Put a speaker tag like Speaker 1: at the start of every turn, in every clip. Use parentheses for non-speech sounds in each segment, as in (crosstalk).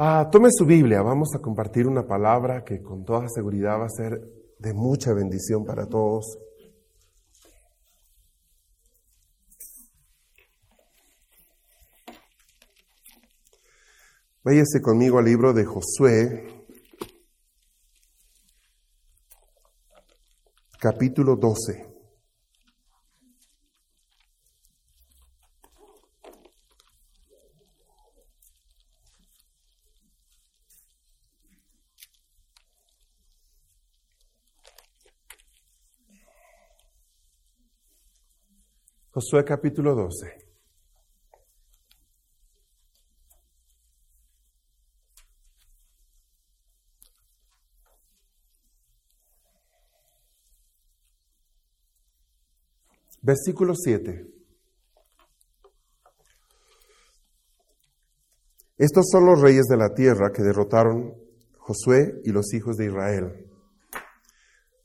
Speaker 1: Ah, tome su Biblia, vamos a compartir una palabra que con toda seguridad va a ser de mucha bendición para todos. Váyase conmigo al libro de Josué, capítulo 12. Josué capítulo 12. Versículo 7. Estos son los reyes de la tierra que derrotaron Josué y los hijos de Israel.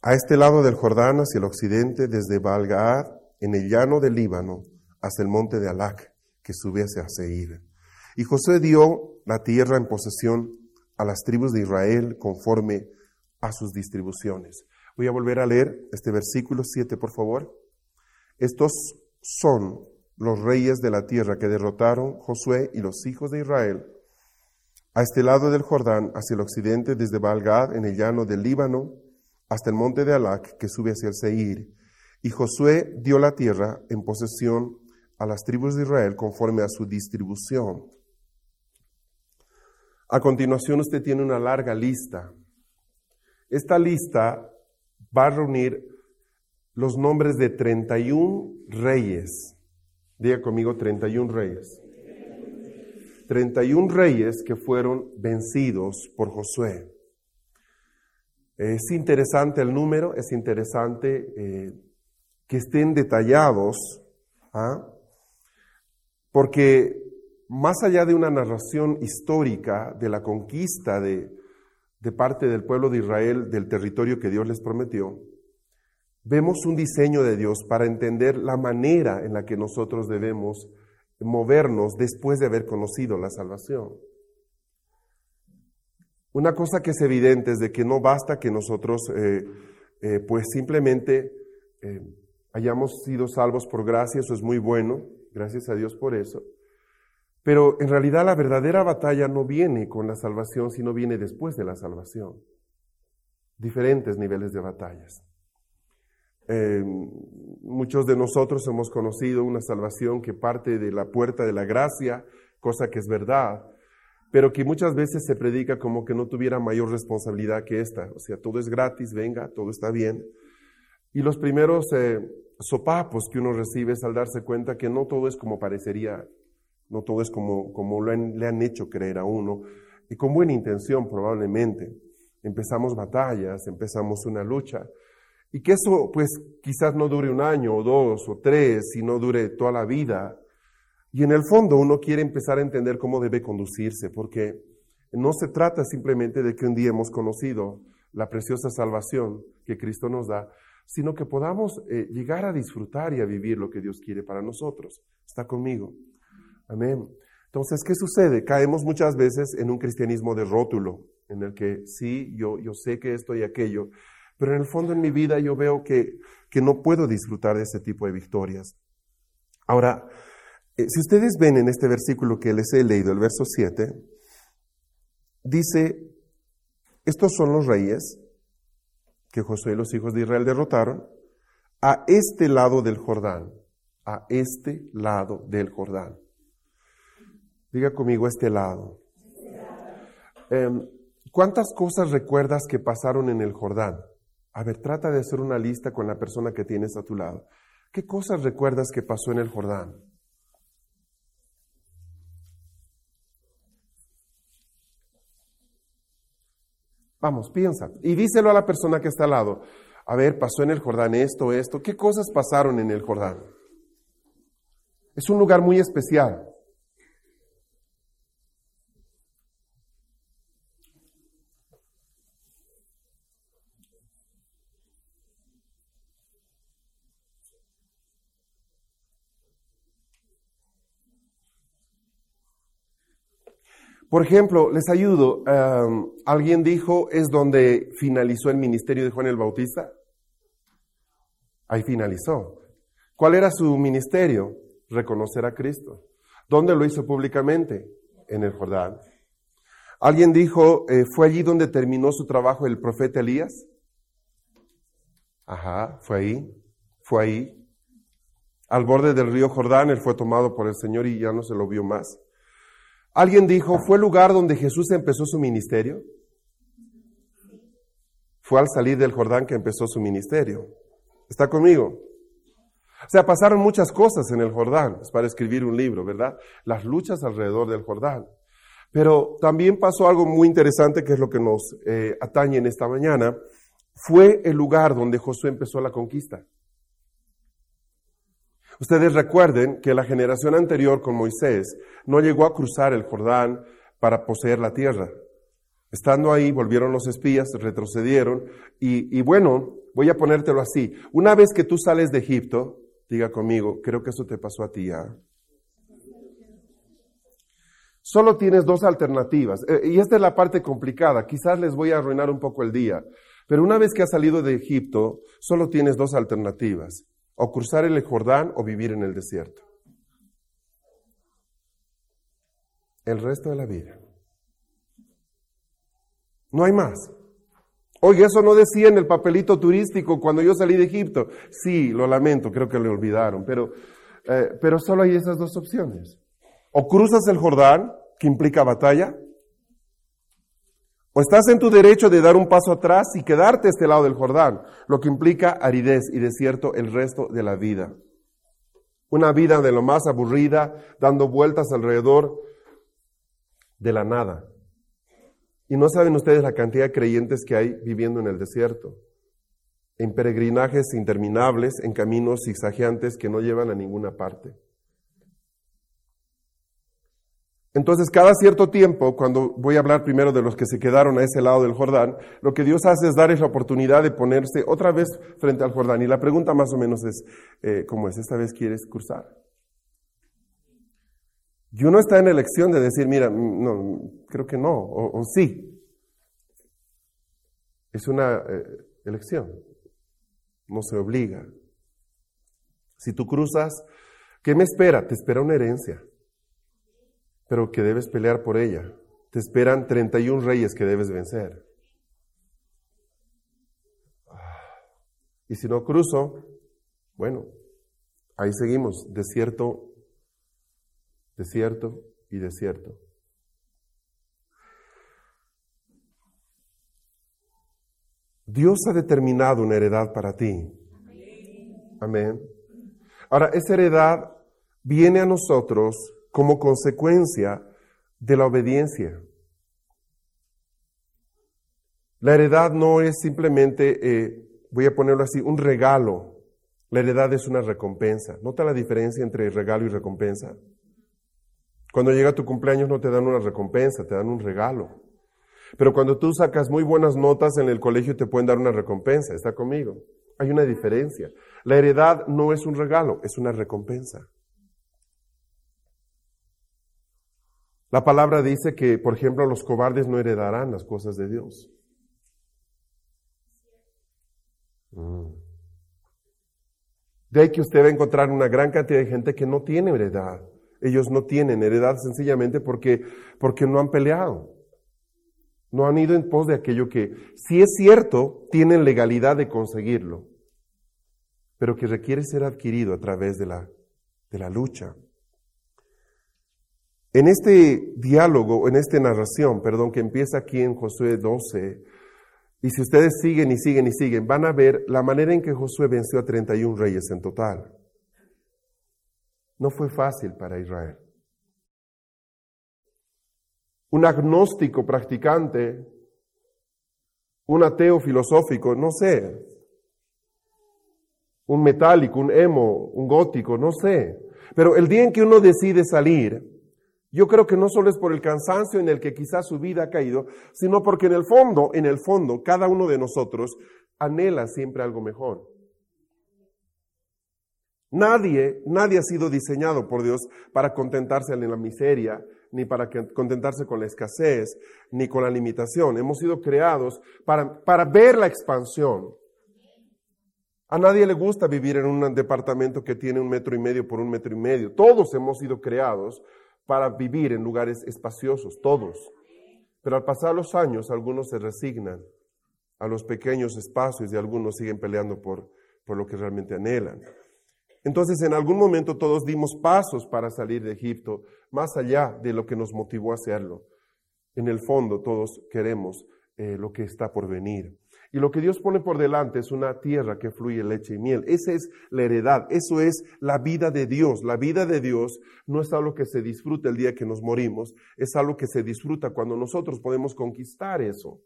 Speaker 1: A este lado del Jordán, hacia el occidente, desde Balgaad en el llano del Líbano hasta el monte de Alac, que sube hacia Seir. Y José dio la tierra en posesión a las tribus de Israel conforme a sus distribuciones. Voy a volver a leer este versículo 7, por favor. Estos son los reyes de la tierra que derrotaron Josué y los hijos de Israel a este lado del Jordán, hacia el occidente, desde Balgad, en el llano del Líbano, hasta el monte de Alac, que sube hacia el Seir, y Josué dio la tierra en posesión a las tribus de Israel conforme a su distribución. A continuación usted tiene una larga lista. Esta lista va a reunir los nombres de 31 reyes. Diga conmigo 31 reyes. 31 reyes que fueron vencidos por Josué. Es interesante el número, es interesante eh, que estén detallados, ¿ah? porque más allá de una narración histórica de la conquista de, de parte del pueblo de Israel del territorio que Dios les prometió, vemos un diseño de Dios para entender la manera en la que nosotros debemos movernos después de haber conocido la salvación. Una cosa que es evidente es de que no basta que nosotros eh, eh, pues simplemente eh, hayamos sido salvos por gracia, eso es muy bueno, gracias a Dios por eso. Pero en realidad la verdadera batalla no viene con la salvación, sino viene después de la salvación. Diferentes niveles de batallas. Eh, muchos de nosotros hemos conocido una salvación que parte de la puerta de la gracia, cosa que es verdad, pero que muchas veces se predica como que no tuviera mayor responsabilidad que esta. O sea, todo es gratis, venga, todo está bien. Y los primeros eh, sopapos que uno recibe es al darse cuenta que no todo es como parecería, no todo es como, como le han hecho creer a uno, y con buena intención probablemente. Empezamos batallas, empezamos una lucha, y que eso pues quizás no dure un año o dos o tres, sino dure toda la vida. Y en el fondo uno quiere empezar a entender cómo debe conducirse, porque no se trata simplemente de que un día hemos conocido la preciosa salvación que Cristo nos da, sino que podamos eh, llegar a disfrutar y a vivir lo que Dios quiere para nosotros. ¿Está conmigo? Amén. Entonces, ¿qué sucede? Caemos muchas veces en un cristianismo de rótulo, en el que sí, yo, yo sé que esto y aquello, pero en el fondo en mi vida yo veo que, que no puedo disfrutar de ese tipo de victorias. Ahora, eh, si ustedes ven en este versículo que les he leído, el verso 7, dice, estos son los reyes que Josué y los hijos de Israel derrotaron, a este lado del Jordán, a este lado del Jordán. Diga conmigo este lado. Em, ¿Cuántas cosas recuerdas que pasaron en el Jordán? A ver, trata de hacer una lista con la persona que tienes a tu lado. ¿Qué cosas recuerdas que pasó en el Jordán? Vamos, piensa. Y díselo a la persona que está al lado. A ver, pasó en el Jordán esto, esto. ¿Qué cosas pasaron en el Jordán? Es un lugar muy especial. Por ejemplo, les ayudo. Alguien dijo, es donde finalizó el ministerio de Juan el Bautista. Ahí finalizó. ¿Cuál era su ministerio? Reconocer a Cristo. ¿Dónde lo hizo públicamente? En el Jordán. Alguien dijo, eh, ¿fue allí donde terminó su trabajo el profeta Elías? Ajá, fue ahí, fue ahí. Al borde del río Jordán, él fue tomado por el Señor y ya no se lo vio más. Alguien dijo, ¿fue el lugar donde Jesús empezó su ministerio? Fue al salir del Jordán que empezó su ministerio. ¿Está conmigo? O sea, pasaron muchas cosas en el Jordán, es para escribir un libro, ¿verdad? Las luchas alrededor del Jordán. Pero también pasó algo muy interesante que es lo que nos eh, atañe en esta mañana. Fue el lugar donde Josué empezó la conquista. Ustedes recuerden que la generación anterior con Moisés no llegó a cruzar el Jordán para poseer la tierra. Estando ahí, volvieron los espías, retrocedieron y, bueno, voy a ponértelo así. Una vez que tú sales de Egipto, diga conmigo, creo que eso te pasó a ti ya. ¿ah? Solo tienes dos alternativas. Eh, y esta es la parte complicada. Quizás les voy a arruinar un poco el día. Pero una vez que has salido de Egipto, solo tienes dos alternativas o cruzar el Jordán o vivir en el desierto. El resto de la vida. No hay más. Oye, eso no decía en el papelito turístico cuando yo salí de Egipto. Sí, lo lamento, creo que lo olvidaron, pero, eh, pero solo hay esas dos opciones. O cruzas el Jordán, que implica batalla, o estás en tu derecho de dar un paso atrás y quedarte a este lado del Jordán, lo que implica aridez y desierto el resto de la vida. Una vida de lo más aburrida, dando vueltas alrededor de la nada. Y no saben ustedes la cantidad de creyentes que hay viviendo en el desierto, en peregrinajes interminables, en caminos zigzagueantes que no llevan a ninguna parte. Entonces, cada cierto tiempo, cuando voy a hablar primero de los que se quedaron a ese lado del Jordán, lo que Dios hace es darles la oportunidad de ponerse otra vez frente al Jordán. Y la pregunta más o menos es, eh, ¿cómo es? ¿Esta vez quieres cruzar? Y uno está en elección de decir, mira, mm, no, creo que no, o, sí. Es una eh, elección, no se obliga. Si tú cruzas, ¿qué me espera? Te espera una herencia pero que debes pelear por ella. Te esperan 31 reyes que debes vencer. Y si no cruzo, bueno, ahí seguimos, desierto, desierto y desierto. Dios ha determinado una heredad para ti. Amén. Ahora, esa heredad viene a nosotros como consecuencia de la obediencia. La heredad no es simplemente, eh, voy a ponerlo así, un regalo. La heredad es una recompensa. ¿Nota la diferencia entre regalo y recompensa? Cuando llega tu cumpleaños no te dan una recompensa, te dan un regalo. Pero cuando tú sacas muy buenas notas en el colegio te pueden dar una recompensa. ¿Está conmigo? Hay una diferencia. La heredad no es un regalo, es una recompensa. La palabra dice que, por ejemplo, los cobardes no heredarán las cosas de Dios. Mm. De ahí que usted va a encontrar una gran cantidad de gente que no tiene heredad. Ellos no tienen heredad sencillamente porque, porque no han peleado. No han ido en pos de aquello que, si es cierto, tienen legalidad de conseguirlo, pero que requiere ser adquirido a través de la, de la lucha. En este diálogo, en esta narración, perdón, que empieza aquí en Josué 12, y si ustedes siguen y siguen y siguen, van a ver la manera en que Josué venció a 31 reyes en total. No fue fácil para Israel. Un agnóstico practicante un ateo filosófico, no sé, un metálico, un emo, un gótico, no sé. Pero el día en que uno decide salir, yo creo que no solo es por el cansancio en el que quizás su vida ha caído, sino porque en el fondo, en el fondo, cada uno de nosotros anhela siempre algo mejor. Nadie, nadie ha sido diseñado por Dios para contentarse en la miseria, ni para contentarse con la escasez, ni con la limitación. Hemos sido creados para, para ver la expansión. A nadie le gusta vivir en un departamento que tiene un metro y medio por un metro y medio. Todos hemos sido creados para vivir en lugares espaciosos, todos. Pero al pasar los años, algunos se resignan a los pequeños espacios y algunos siguen peleando por, por lo que realmente anhelan. Entonces, en algún momento todos dimos pasos para salir de Egipto, más allá de lo que nos motivó a hacerlo. En el fondo, todos queremos eh, lo que está por venir. Y lo que Dios pone por delante es una tierra que fluye leche y miel. Esa es la heredad, eso es la vida de Dios. La vida de Dios no es algo que se disfruta el día que nos morimos, es algo que se disfruta cuando nosotros podemos conquistar eso.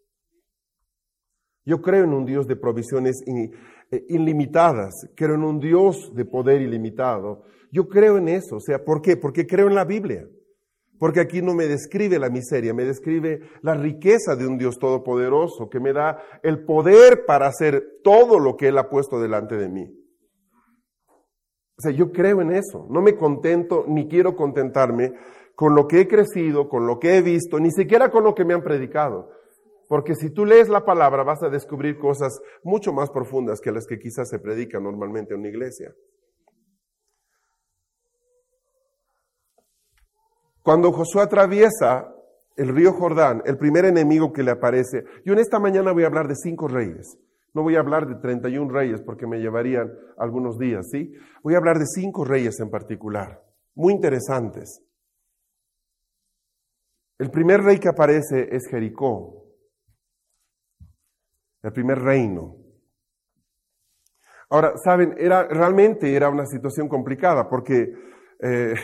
Speaker 1: Yo creo en un Dios de provisiones eh, ilimitadas, creo en un Dios de poder ilimitado. Yo creo en eso. O sea, ¿por qué? Porque creo en la Biblia. Porque aquí no me describe la miseria, me describe la riqueza de un Dios todopoderoso que me da el poder para hacer todo lo que Él ha puesto delante de mí. O sea, yo creo en eso. No me contento ni quiero contentarme con lo que he crecido, con lo que he visto, ni siquiera con lo que me han predicado. Porque si tú lees la palabra vas a descubrir cosas mucho más profundas que las que quizás se predican normalmente en una iglesia. Cuando Josué atraviesa el río Jordán, el primer enemigo que le aparece, yo en esta mañana voy a hablar de cinco reyes. No voy a hablar de 31 reyes porque me llevarían algunos días, ¿sí? Voy a hablar de cinco reyes en particular, muy interesantes. El primer rey que aparece es Jericó el primer reino. Ahora, saben, era, realmente era una situación complicada porque eh,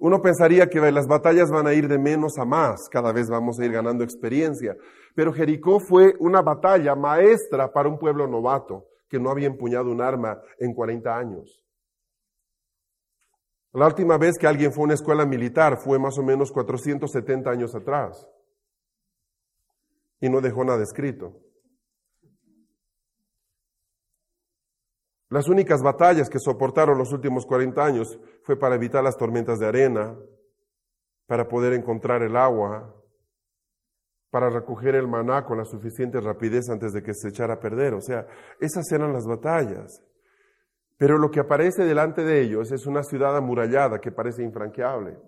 Speaker 1: uno pensaría que las batallas van a ir de menos a más, cada vez vamos a ir ganando experiencia. Pero Jericó fue una batalla maestra para un pueblo novato que no había empuñado un arma en 40 años. La última vez que alguien fue a una escuela militar fue más o menos 470 años atrás. Y no dejó nada escrito. Las únicas batallas que soportaron los últimos 40 años fue para evitar las tormentas de arena, para poder encontrar el agua, para recoger el maná con la suficiente rapidez antes de que se echara a perder. O sea, esas eran las batallas. Pero lo que aparece delante de ellos es una ciudad amurallada que parece infranqueable.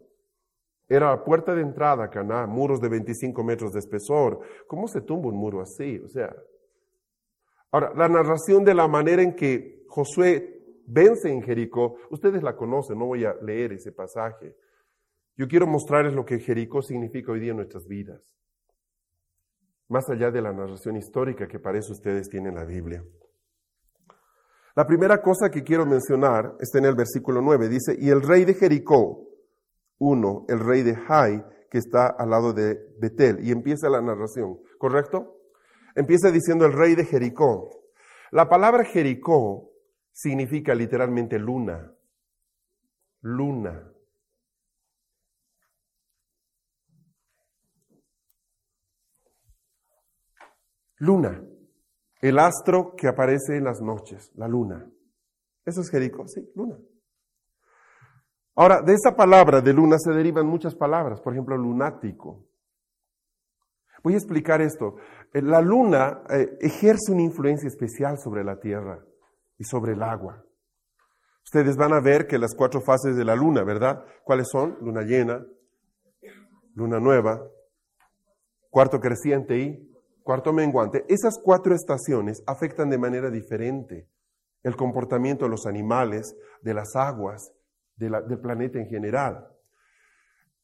Speaker 1: Era la puerta de entrada a Caná, muros de 25 metros de espesor. ¿Cómo se tumba un muro así? O sea, ahora, la narración de la manera en que Josué vence en Jericó. Ustedes la conocen, no voy a leer ese pasaje. Yo quiero mostrarles lo que Jericó significa hoy día en nuestras vidas. Más allá de la narración histórica que parece ustedes tienen en la Biblia. La primera cosa que quiero mencionar está en el versículo 9. Dice, y el rey de Jericó, uno, el rey de Jai, que está al lado de Betel. Y empieza la narración, ¿correcto? Empieza diciendo el rey de Jericó. La palabra Jericó significa literalmente luna. Luna. Luna. El astro que aparece en las noches, la luna. Eso es Jericó, sí, luna. Ahora, de esa palabra de luna se derivan muchas palabras, por ejemplo, lunático. Voy a explicar esto. Eh, la luna eh, ejerce una influencia especial sobre la Tierra y sobre el agua. Ustedes van a ver que las cuatro fases de la luna, ¿verdad? ¿Cuáles son? Luna llena, luna nueva, cuarto creciente y cuarto menguante. Esas cuatro estaciones afectan de manera diferente el comportamiento de los animales, de las aguas, del planeta en general.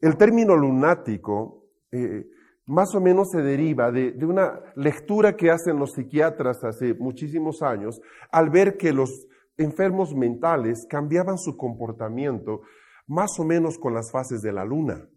Speaker 1: El término lunático eh, más o menos se deriva de, una lectura que hacen los psiquiatras hace muchísimos años al ver que los enfermos mentales cambiaban su comportamiento más o menos con las fases de la luna.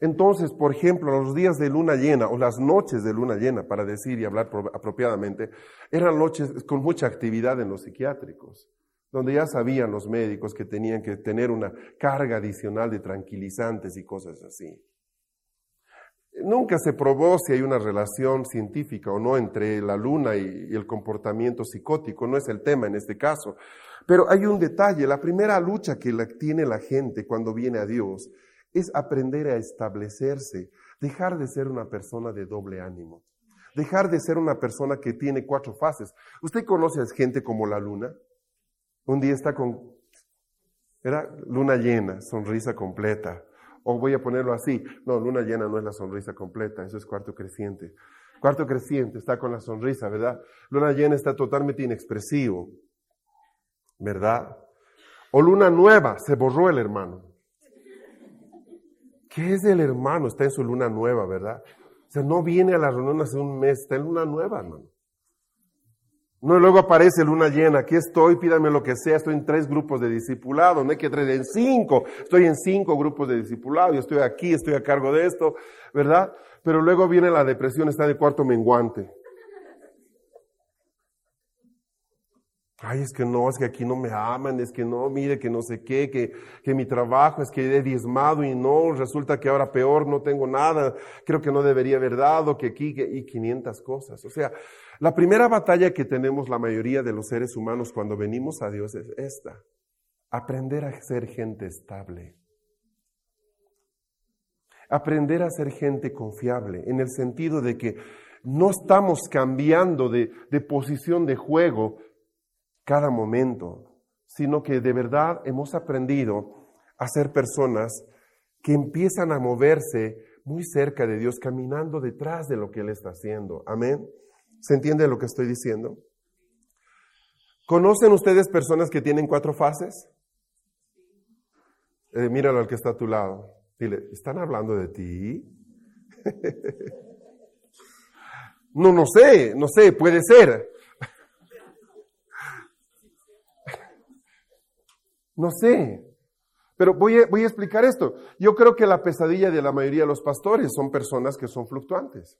Speaker 1: Entonces, por ejemplo, los días de luna llena o las noches de luna llena, para decir y hablar apropiadamente, eran noches con mucha actividad en los psiquiátricos, donde ya sabían los médicos que tenían que tener una carga adicional de tranquilizantes y cosas así. Nunca se probó si hay una relación científica o no entre la luna y, el comportamiento psicótico, no es el tema en este caso. Pero hay un detalle, la primera lucha que tiene la gente cuando viene a Dios es aprender a establecerse, dejar de ser una persona de doble ánimo, dejar de ser una persona que tiene cuatro fases. ¿Usted conoce a gente como la luna? Un día está con, era luna llena, sonrisa completa. O voy a ponerlo así, no, luna llena no es la sonrisa completa, eso es cuarto creciente. Cuarto creciente está con la sonrisa, ¿verdad? Luna llena está totalmente inexpresivo, ¿verdad? O luna nueva, se borró el hermano. ¿Qué es el hermano? Está en su luna nueva, ¿verdad? O sea, no viene a la reunión hace un mes, está en luna nueva, hermano. No, luego aparece luna llena, aquí estoy, pídame lo que sea, estoy en tres grupos de discipulado, no hay que tres, en cinco, estoy en cinco grupos de discipulado, yo estoy aquí, estoy a cargo de esto, ¿verdad? Pero luego viene la depresión, está de cuarto menguante. Ay, es que no, es que aquí no me aman, es que no, mire, que no sé qué, que, que mi trabajo es que he diezmado y no, resulta que ahora peor, no tengo nada, creo que no debería haber dado, que aquí, que, y 500 cosas. O sea, la primera batalla que tenemos la mayoría de los seres humanos cuando venimos a Dios es esta, aprender a ser gente estable. Aprender a ser gente confiable, en el sentido de que no estamos cambiando de, de posición de juego cada momento, sino que de verdad hemos aprendido a ser personas que empiezan a moverse muy cerca de Dios, caminando detrás de lo que Él está haciendo. Amén. ¿Se entiende lo que estoy diciendo? ¿Conocen ustedes personas que tienen cuatro fases? Eh, míralo al que está a tu lado. Dile, ¿están hablando de ti? (laughs) no, no sé, no sé, puede ser. (laughs) No sé. Pero voy a, voy a explicar esto. Yo creo que la pesadilla de la mayoría de los pastores son personas que son fluctuantes.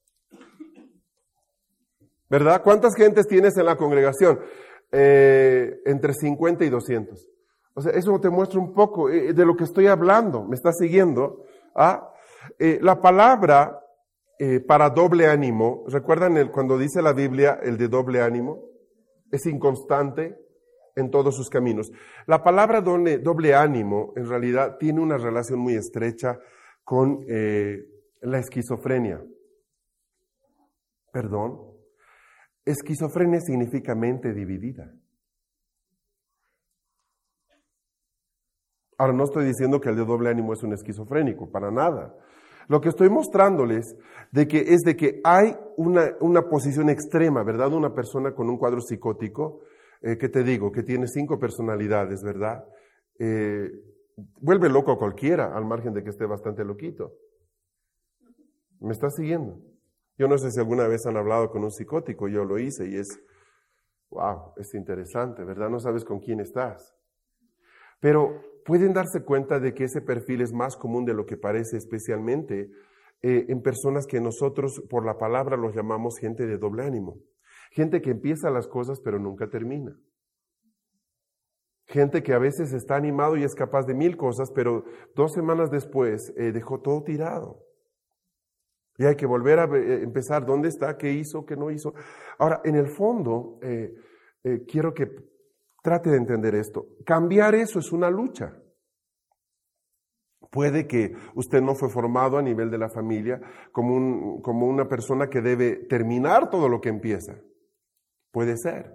Speaker 1: ¿Verdad? ¿Cuántas gentes tienes en la congregación? Eh, entre 50 y 200. O sea, eso te muestra un poco eh, de lo que estoy hablando. ¿Me está siguiendo? ¿Ah? Eh, la palabra para doble ánimo, ¿recuerdan el, cuando dice la Biblia el de doble ánimo? Es inconstante, en todos sus caminos. La palabra doble, ánimo en realidad tiene una relación muy estrecha con la esquizofrenia. Perdón. Esquizofrenia significa mente dividida. Ahora, no estoy diciendo que el de doble ánimo es un esquizofrénico, para nada. Lo que estoy mostrándoles de que es de que hay una, una posición extrema, ¿verdad? Una persona con un cuadro psicótico eh, ¿qué te digo? Que tiene cinco personalidades, ¿verdad? Eh, vuelve loco a cualquiera, al margen de que esté bastante loquito. ¿Me estás siguiendo? Yo no sé si alguna vez han hablado con un psicótico, yo lo hice y es, wow, es interesante, ¿verdad? No sabes con quién estás. Pero pueden darse cuenta de que ese perfil es más común de lo que parece, especialmente eh, en personas que nosotros por la palabra los llamamos gente de doble ánimo. Gente que empieza las cosas pero nunca termina. Gente que a veces está animado y es capaz de mil cosas, pero dos semanas después eh, dejó todo tirado. Y hay que volver a eh, empezar dónde está, qué hizo, qué no hizo. Ahora, en el fondo, eh, quiero que trate de entender esto. Cambiar eso es una lucha. Puede que usted no fue formado a nivel de la familia como, como una persona que debe terminar todo lo que empieza. Puede ser.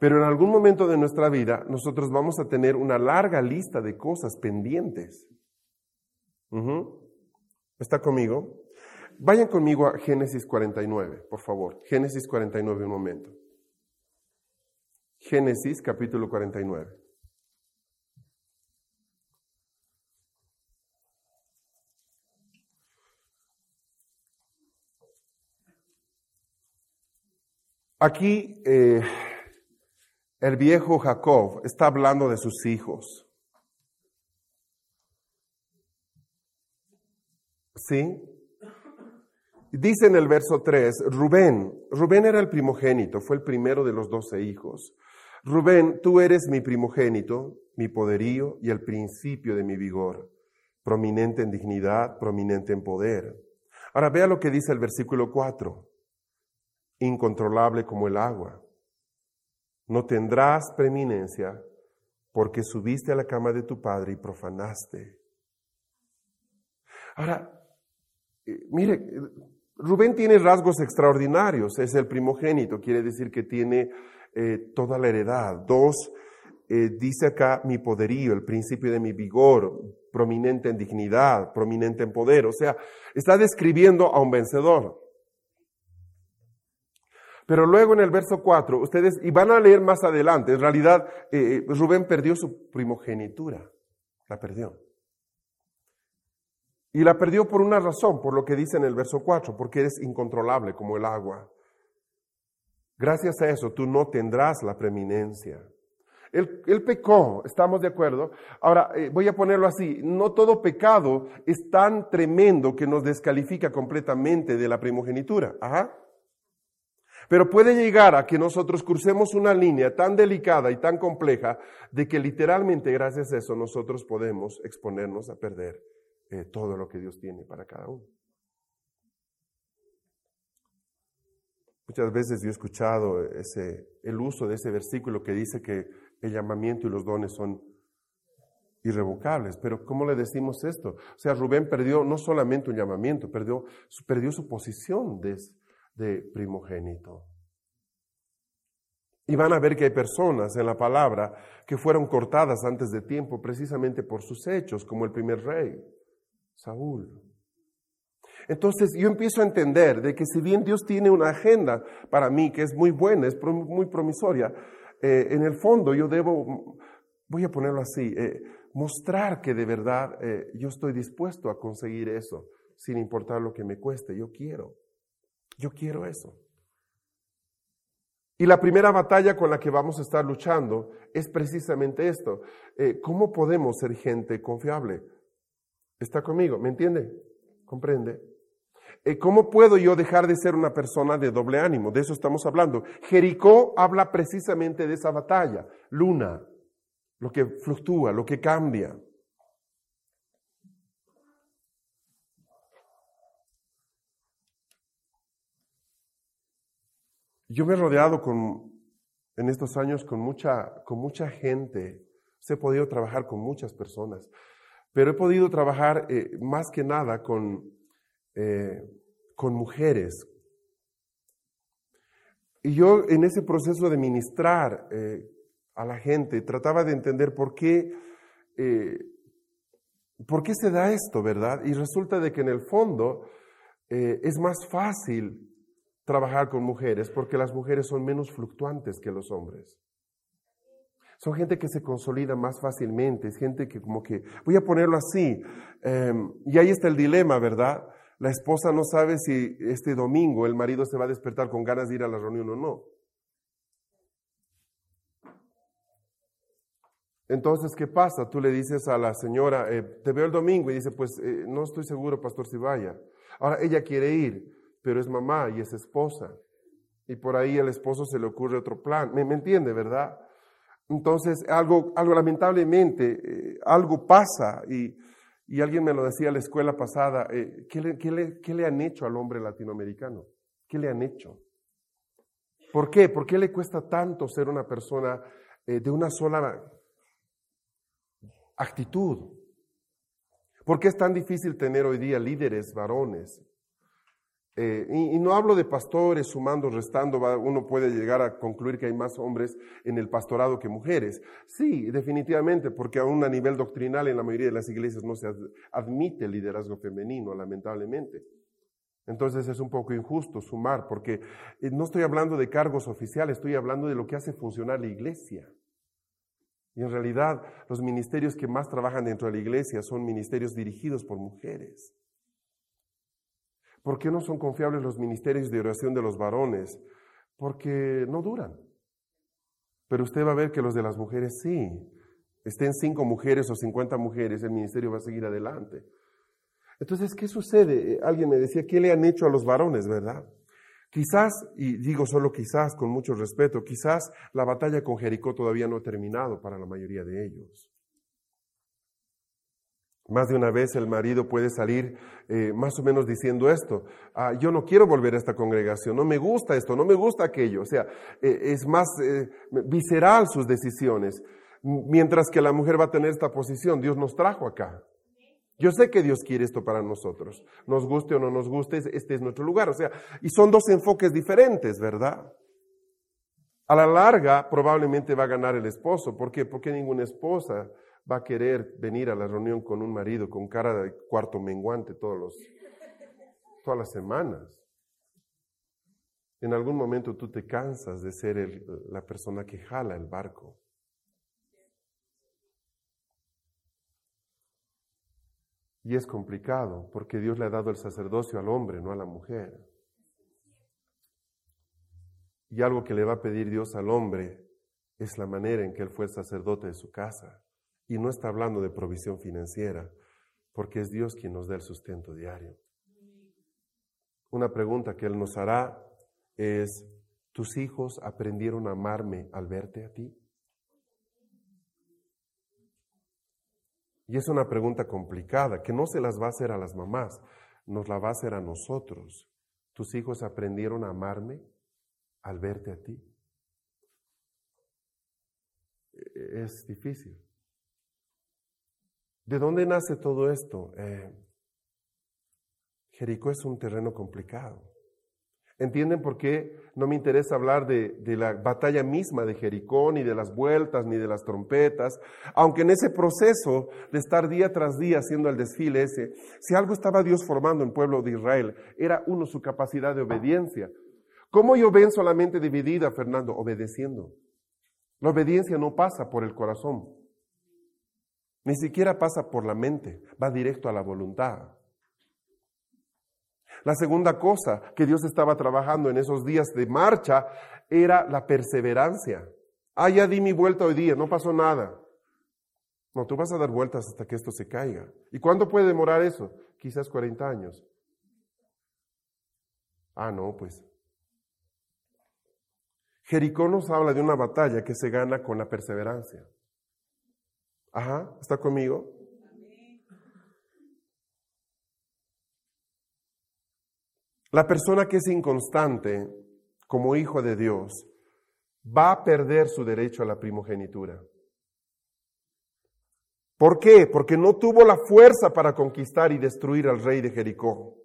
Speaker 1: Pero en algún momento de nuestra vida nosotros vamos a tener una larga lista de cosas pendientes. ¿Está conmigo? Vayan conmigo a Génesis 49, por favor. Génesis 49, un momento. Génesis capítulo 49. Aquí eh, el viejo Jacob está hablando de sus hijos. ¿Sí? Dice en el verso 3, Rubén, Rubén era el primogénito, fue el primero de los doce hijos. Rubén, tú eres mi primogénito, mi poderío y el principio de mi vigor, prominente en dignidad, prominente en poder. Ahora vea lo que dice el versículo 4, incontrolable como el agua. No tendrás preeminencia porque subiste a la cama de tu padre y profanaste. Ahora, eh, mire, Rubén tiene rasgos extraordinarios, es el primogénito, quiere decir que tiene eh, toda la heredad. Dos, eh, dice acá mi poderío, el principio de mi vigor, prominente en dignidad, prominente en poder. O sea, está describiendo a un vencedor. Pero luego en el verso 4, ustedes, y van a leer más adelante, en realidad eh, Rubén perdió su primogenitura, la perdió. Y la perdió por una razón, por lo que dice en el verso 4, porque eres incontrolable como el agua. Gracias a eso tú no tendrás la preeminencia. Él, pecó, ¿estamos de acuerdo? Ahora, eh, voy a ponerlo así, no todo pecado es tan tremendo que nos descalifica completamente de la primogenitura. Ajá. Pero puede llegar a que nosotros crucemos una línea tan delicada y tan compleja de que literalmente gracias a eso nosotros podemos exponernos a perder eh, todo lo que Dios tiene para cada uno. Muchas veces yo he escuchado ese, el uso de ese versículo que dice que el llamamiento y los dones son irrevocables. Pero ¿cómo le decimos esto? O sea, Rubén perdió no solamente un llamamiento, perdió, perdió su posición de, de primogénito. Y van a ver que hay personas en la palabra que fueron cortadas antes de tiempo precisamente por sus hechos, como el primer rey. Saúl. Entonces yo empiezo a entender de que si bien Dios tiene una agenda para mí que es muy buena, es muy promisoria, eh, en el fondo yo debo, voy a ponerlo así, eh, mostrar que de verdad eh, yo estoy dispuesto a conseguir eso, sin importar lo que me cueste. Yo quiero, yo quiero eso. Y la primera batalla con la que vamos a estar luchando es precisamente esto. ¿Cómo podemos ser gente confiable? ¿Está conmigo? ¿Me entiende? ¿Comprende? Eh, ¿Cómo puedo yo dejar de ser una persona de doble ánimo? De eso estamos hablando. Jericó habla precisamente de esa batalla. Luna, lo que fluctúa, lo que cambia. Yo me he rodeado con, en estos años con mucha, con mucha gente. He podido trabajar con muchas personas. Pero he podido trabajar eh, más que nada con, eh, con mujeres. Y yo en ese proceso de ministrar eh, a la gente trataba de entender por qué, por qué se da esto, ¿verdad? Y resulta de que en el fondo es más fácil trabajar con mujeres porque las mujeres son menos fluctuantes que los hombres. Son gente que se consolida más fácilmente, es gente que como que, voy a ponerlo así, em, y ahí está el dilema, ¿verdad? La esposa no sabe si este domingo el marido se va a despertar con ganas de ir a la reunión o no. Entonces, ¿qué pasa? Tú le dices a la señora, eh, te veo el domingo, y dice, pues eh, no estoy seguro, pastor, si vaya. Ahora, ella quiere ir, pero es mamá y es esposa. Y por ahí el esposo se le ocurre otro plan. ¿Me, me entiende, verdad? Entonces, algo, algo lamentablemente, eh, algo pasa y, y, alguien me lo decía en la escuela pasada, eh, ¿qué, le, qué, le, ¿qué, le, han hecho al hombre latinoamericano? ¿Qué le han hecho? ¿Por qué? ¿Por qué le cuesta tanto ser una persona eh, de una sola actitud? ¿Por qué es tan difícil tener hoy día líderes varones eh, y, no hablo de pastores sumando, restando, uno puede llegar a concluir que hay más hombres en el pastorado que mujeres. Sí, definitivamente, porque aún a nivel doctrinal en la mayoría de las iglesias no se admite el liderazgo femenino, lamentablemente. Entonces es un poco injusto sumar, porque eh, no estoy hablando de cargos oficiales, estoy hablando de lo que hace funcionar la iglesia. Y en realidad los ministerios que más trabajan dentro de la iglesia son ministerios dirigidos por mujeres. ¿Por qué no son confiables los ministerios de oración de los varones? Porque no duran. Pero usted va a ver que los de las mujeres sí. Estén cinco mujeres o cincuenta mujeres, el ministerio va a seguir adelante. Entonces, ¿qué sucede? Alguien me decía, ¿qué le han hecho a los varones, verdad? Quizás, y digo solo quizás con mucho respeto, quizás la batalla con Jericó todavía no ha terminado para la mayoría de ellos. Más de una vez el marido puede salir eh, más o menos diciendo esto, ah, yo no quiero volver a esta congregación, no me gusta esto, no me gusta aquello, o sea, eh, es más eh, visceral sus decisiones, mientras que la mujer va a tener esta posición, Dios nos trajo acá, yo sé que Dios quiere esto para nosotros. Nos guste o no nos guste, este es nuestro lugar. O sea, y son dos enfoques diferentes, ¿verdad? A la larga, probablemente va a ganar el esposo. ¿Por qué? Porque ninguna esposa va a querer venir a la reunión con un marido con cara de cuarto menguante todos los, todas las semanas. En algún momento tú te cansas de ser la persona que jala el barco. Y es complicado porque Dios le ha dado el sacerdocio al hombre, no a la mujer. Y algo que le va a pedir Dios al hombre es la manera en que él fue el sacerdote de su casa. Y no está hablando de provisión financiera, porque es Dios quien nos da el sustento diario. Una pregunta que Él nos hará es, ¿tus hijos aprendieron a amarme al verte a ti? Y es una pregunta complicada, que no se las va a hacer a las mamás, nos la va a hacer a nosotros. ¿Tus hijos aprendieron a amarme al verte a ti? E-, es difícil. ¿De dónde nace todo esto? Eh, Jericó es un terreno complicado. ¿Entienden por qué no me interesa hablar de, la batalla misma de Jericó, ni de las vueltas, ni de las trompetas? Aunque en ese proceso de estar día tras día haciendo el desfile ese, si algo estaba Dios formando en el pueblo de Israel, era uno su capacidad de obediencia. ¿Cómo yo ven solamente dividida, Fernando? Obedeciendo. La obediencia no pasa por el corazón, ni siquiera pasa por la mente, va directo a la voluntad. La segunda cosa que Dios estaba trabajando en esos días de marcha era la perseverancia. Ah, ya di mi vuelta hoy día, no pasó nada. No, tú vas a dar vueltas hasta que esto se caiga. ¿Y cuánto puede demorar eso? Quizás 40 años. Ah, no, pues. Jericó nos habla de una batalla que se gana con la perseverancia. Ajá, ¿está conmigo? La persona que es inconstante como hijo de Dios va a perder su derecho a la primogenitura. ¿Por qué? Porque no tuvo la fuerza para conquistar y destruir al rey de Jericó.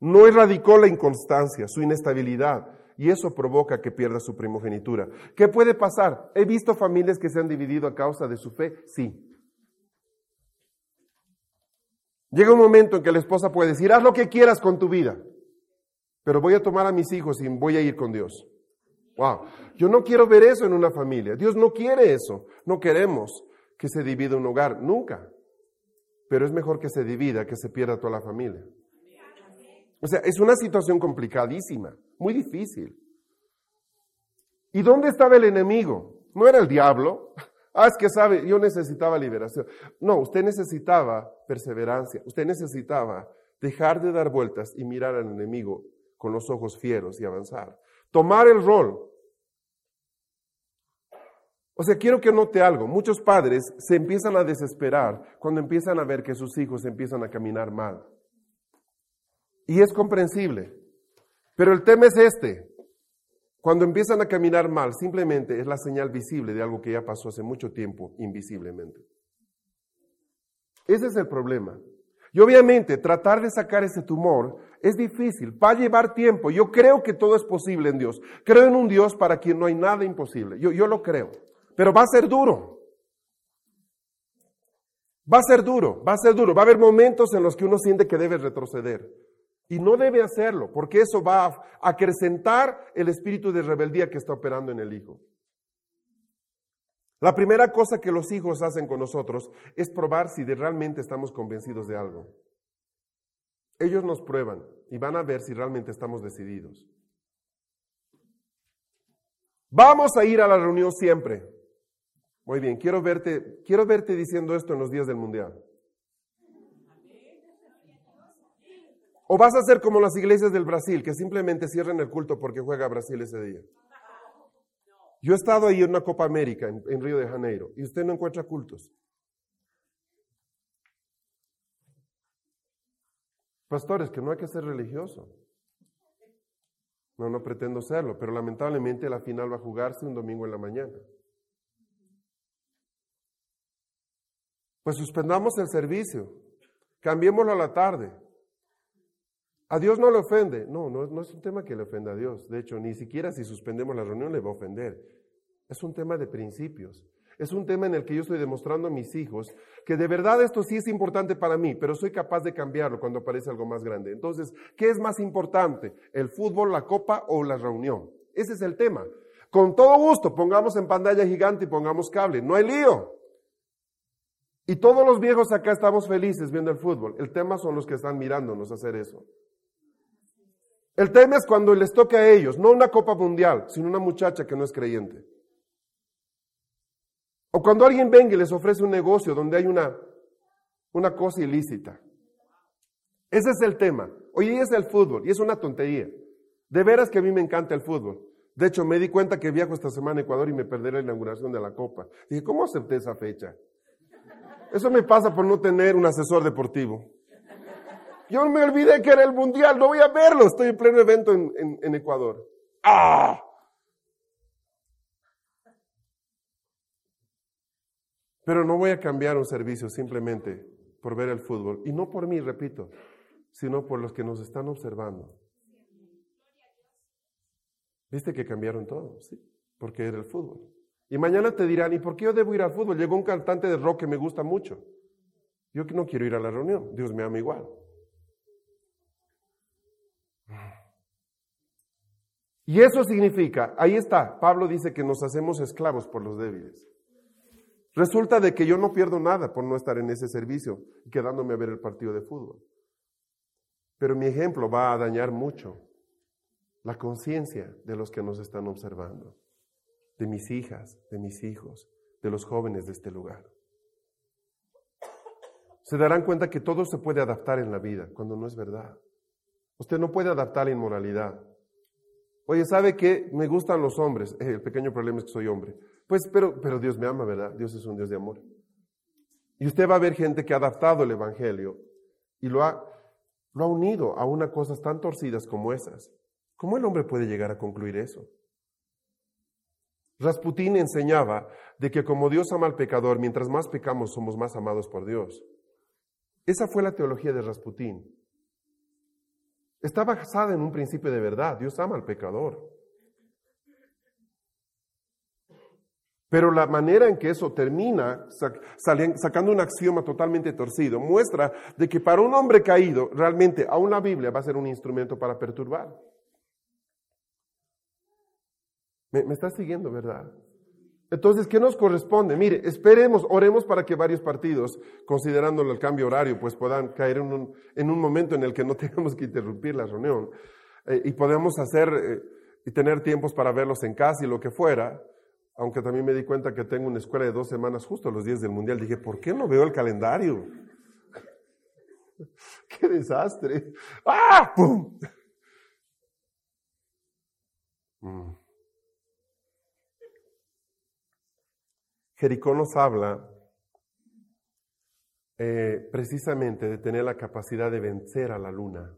Speaker 1: No erradicó la inconstancia, su inestabilidad, y eso provoca que pierda su primogenitura. ¿Qué puede pasar? He visto familias que se han dividido a causa de su fe, sí. Llega un momento en que la esposa puede decir, haz lo que quieras con tu vida pero voy a tomar a mis hijos y voy a ir con Dios. Wow, yo no quiero ver eso en una familia. Dios no quiere eso. No queremos que se divida un hogar, nunca. Pero es mejor que se divida que se pierda toda la familia. O sea, es una situación complicadísima, muy difícil. ¿Y dónde estaba el enemigo? No era el diablo. (laughs) Ah, es que sabe, yo necesitaba liberación. No, usted necesitaba perseverancia. Usted necesitaba dejar de dar vueltas y mirar al enemigo con los ojos fieros y avanzar. Tomar el rol. O sea, quiero que note algo. Muchos padres se empiezan a desesperar cuando empiezan a ver que sus hijos empiezan a caminar mal. Y es comprensible. Pero el tema es este. Cuando empiezan a caminar mal, simplemente es la señal visible de algo que ya pasó hace mucho tiempo, invisiblemente. Ese es el problema. Y obviamente tratar de sacar ese tumor es difícil, va a llevar tiempo. Yo creo que todo es posible en Dios. Creo en un Dios para quien no hay nada imposible. Yo, yo lo creo. Pero va a ser duro. Va a ser duro, va a ser duro. Va a haber momentos en los que uno siente que debe retroceder. Y no debe hacerlo, porque eso va a acrecentar el espíritu de rebeldía que está operando en el hijo. La primera cosa que los hijos hacen con nosotros es probar si realmente estamos convencidos de algo. Ellos nos prueban y van a ver si realmente estamos decididos. Vamos a ir a la reunión siempre. Muy bien, quiero verte, quiero verte diciendo esto en los días del mundial. ¿O vas a ser como las iglesias del Brasil, que simplemente cierran el culto porque juega Brasil ese día? Yo he estado ahí en una Copa América, en, en Río de Janeiro, y usted no encuentra cultos. Pastores, que no hay que ser religioso. No, no pretendo serlo, pero lamentablemente la final va a jugarse un domingo en la mañana. Pues suspendamos el servicio, cambiémoslo a la tarde. ¿A Dios no le ofende? No, no, es un tema que le ofenda a Dios. De hecho, ni siquiera si suspendemos la reunión le va a ofender. Es un tema de principios. Es un tema en el que yo estoy demostrando a mis hijos que de verdad esto sí es importante para mí, pero soy capaz de cambiarlo cuando aparece algo más grande. Entonces, ¿qué es más importante? ¿El fútbol, la copa o la reunión? Ese es el tema. Con todo gusto, pongamos en pantalla gigante y pongamos cable. No hay lío. Y todos los viejos acá estamos felices viendo el fútbol. El tema son los que están mirándonos hacer eso. El tema es cuando les toca a ellos, no una copa mundial, sino una muchacha que no es creyente. O cuando alguien venga y les ofrece un negocio donde hay una, una cosa ilícita. Ese es el tema. Hoy es el fútbol y es una tontería. De veras que a mí me encanta el fútbol. De hecho, me di cuenta que viajo esta semana a Ecuador y me perderé la inauguración de la Copa. Dije, ¿cómo acepté esa fecha? Eso me pasa por no tener un asesor deportivo. Yo me olvidé que era el Mundial, no voy a verlo, estoy en pleno evento en, Ecuador. ¡Ah! Pero no voy a cambiar un servicio simplemente por ver el fútbol. Y no por mí, repito, sino por los que nos están observando. ¿Viste que cambiaron todo? Sí, porque era el fútbol. Y mañana te dirán, ¿y por qué yo debo ir al fútbol? Llegó un cantante de rock que me gusta mucho. Yo no quiero ir a la reunión, Dios me ama igual. Y eso significa, ahí está, Pablo dice que nos hacemos esclavos por los débiles. Resulta de que yo no pierdo nada por no estar en ese servicio y quedándome a ver el partido de fútbol. Pero mi ejemplo va a dañar mucho la conciencia de los que nos están observando, de mis hijas, de mis hijos, de los jóvenes de este lugar. Se darán cuenta que todo se puede adaptar en la vida cuando no es verdad. Usted no puede adaptar la inmoralidad. Oye, ¿sabe qué? Me gustan los hombres. El pequeño problema es que soy hombre. Pues, pero, pero Dios me ama, ¿verdad? Dios es un Dios de amor. Y usted va a ver gente que ha adaptado el Evangelio y lo ha, lo ha unido a unas cosas tan torcidas como esas. ¿Cómo el hombre puede llegar a concluir eso? Rasputín enseñaba de que como Dios ama al pecador, mientras más pecamos somos más amados por Dios. Esa fue la teología de Rasputín. Está basada en un principio de verdad. Dios ama al pecador. Pero la manera en que eso termina, sacando un axioma totalmente torcido, muestra de que para un hombre caído, realmente aún la Biblia va a ser un instrumento para perturbar. ¿Me, me está siguiendo, verdad? Entonces, ¿qué nos corresponde? Mire, esperemos, oremos para que varios partidos, considerando el cambio horario, pues puedan caer en un, en un momento en el que no (laughs) tengamos que interrumpir la reunión eh, y podemos hacer eh, y tener tiempos para verlos en casa y lo que fuera. Aunque también me di cuenta que tengo una escuela de dos semanas justo los días del Mundial. Dije, ¿por qué no veo el calendario? (laughs) ¡Qué desastre! ¡Ah! ¡Pum! Mm. Jericó nos habla eh, precisamente de tener la capacidad de vencer a la luna.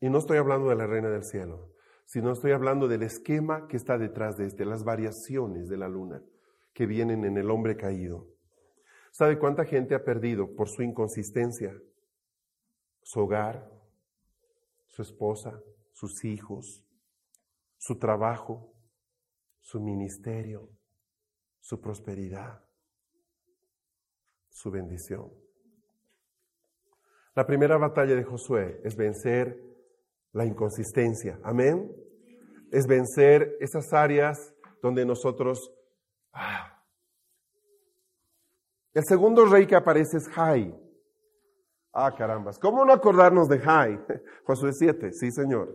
Speaker 1: Y no estoy hablando de la reina del cielo sino estoy hablando del esquema que está detrás de este, las variaciones de la luna que vienen en el hombre caído. ¿Sabe cuánta gente ha perdido por su inconsistencia? Su hogar, su esposa, sus hijos, su trabajo, su ministerio, su prosperidad, su bendición. La primera batalla de Josué es vencer la inconsistencia. Amén. Es vencer esas áreas donde nosotros... Ah. El segundo rey que aparece es Jai. Ah, carambas. ¿Cómo no acordarnos de Jai? (laughs) Josué 7, sí, señor.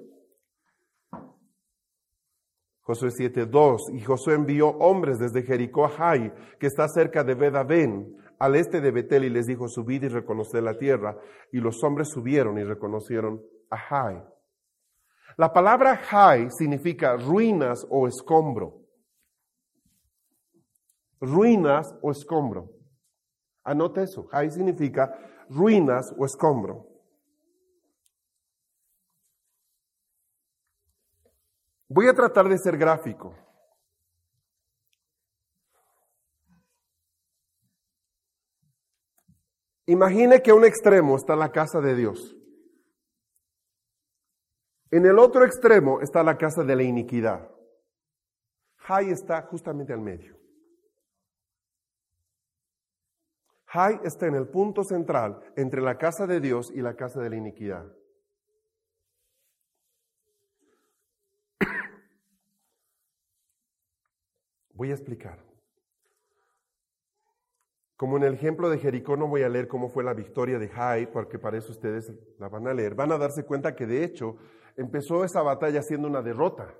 Speaker 1: Josué 7, 2. Y Josué envió hombres desde Jericó a Jai, que está cerca de Bedaben, al este de Betel y les dijo, subid y reconoced la tierra. Y los hombres subieron y reconocieron a Jai. La palabra Jai significa ruinas o escombro. Ruinas o escombro. Anote eso. Jai significa ruinas o escombro. Voy a tratar de ser gráfico. Imagine que a un extremo está la casa de Dios. En el otro extremo está la casa de la iniquidad. Jai está justamente al medio. Jai está en el punto central entre la casa de Dios y la casa de la iniquidad. Voy a explicar. Como en el ejemplo de Jericó no voy a leer cómo fue la victoria de Jai, porque para eso ustedes la van a leer. Van a darse cuenta que de hecho empezó esa batalla siendo una derrota.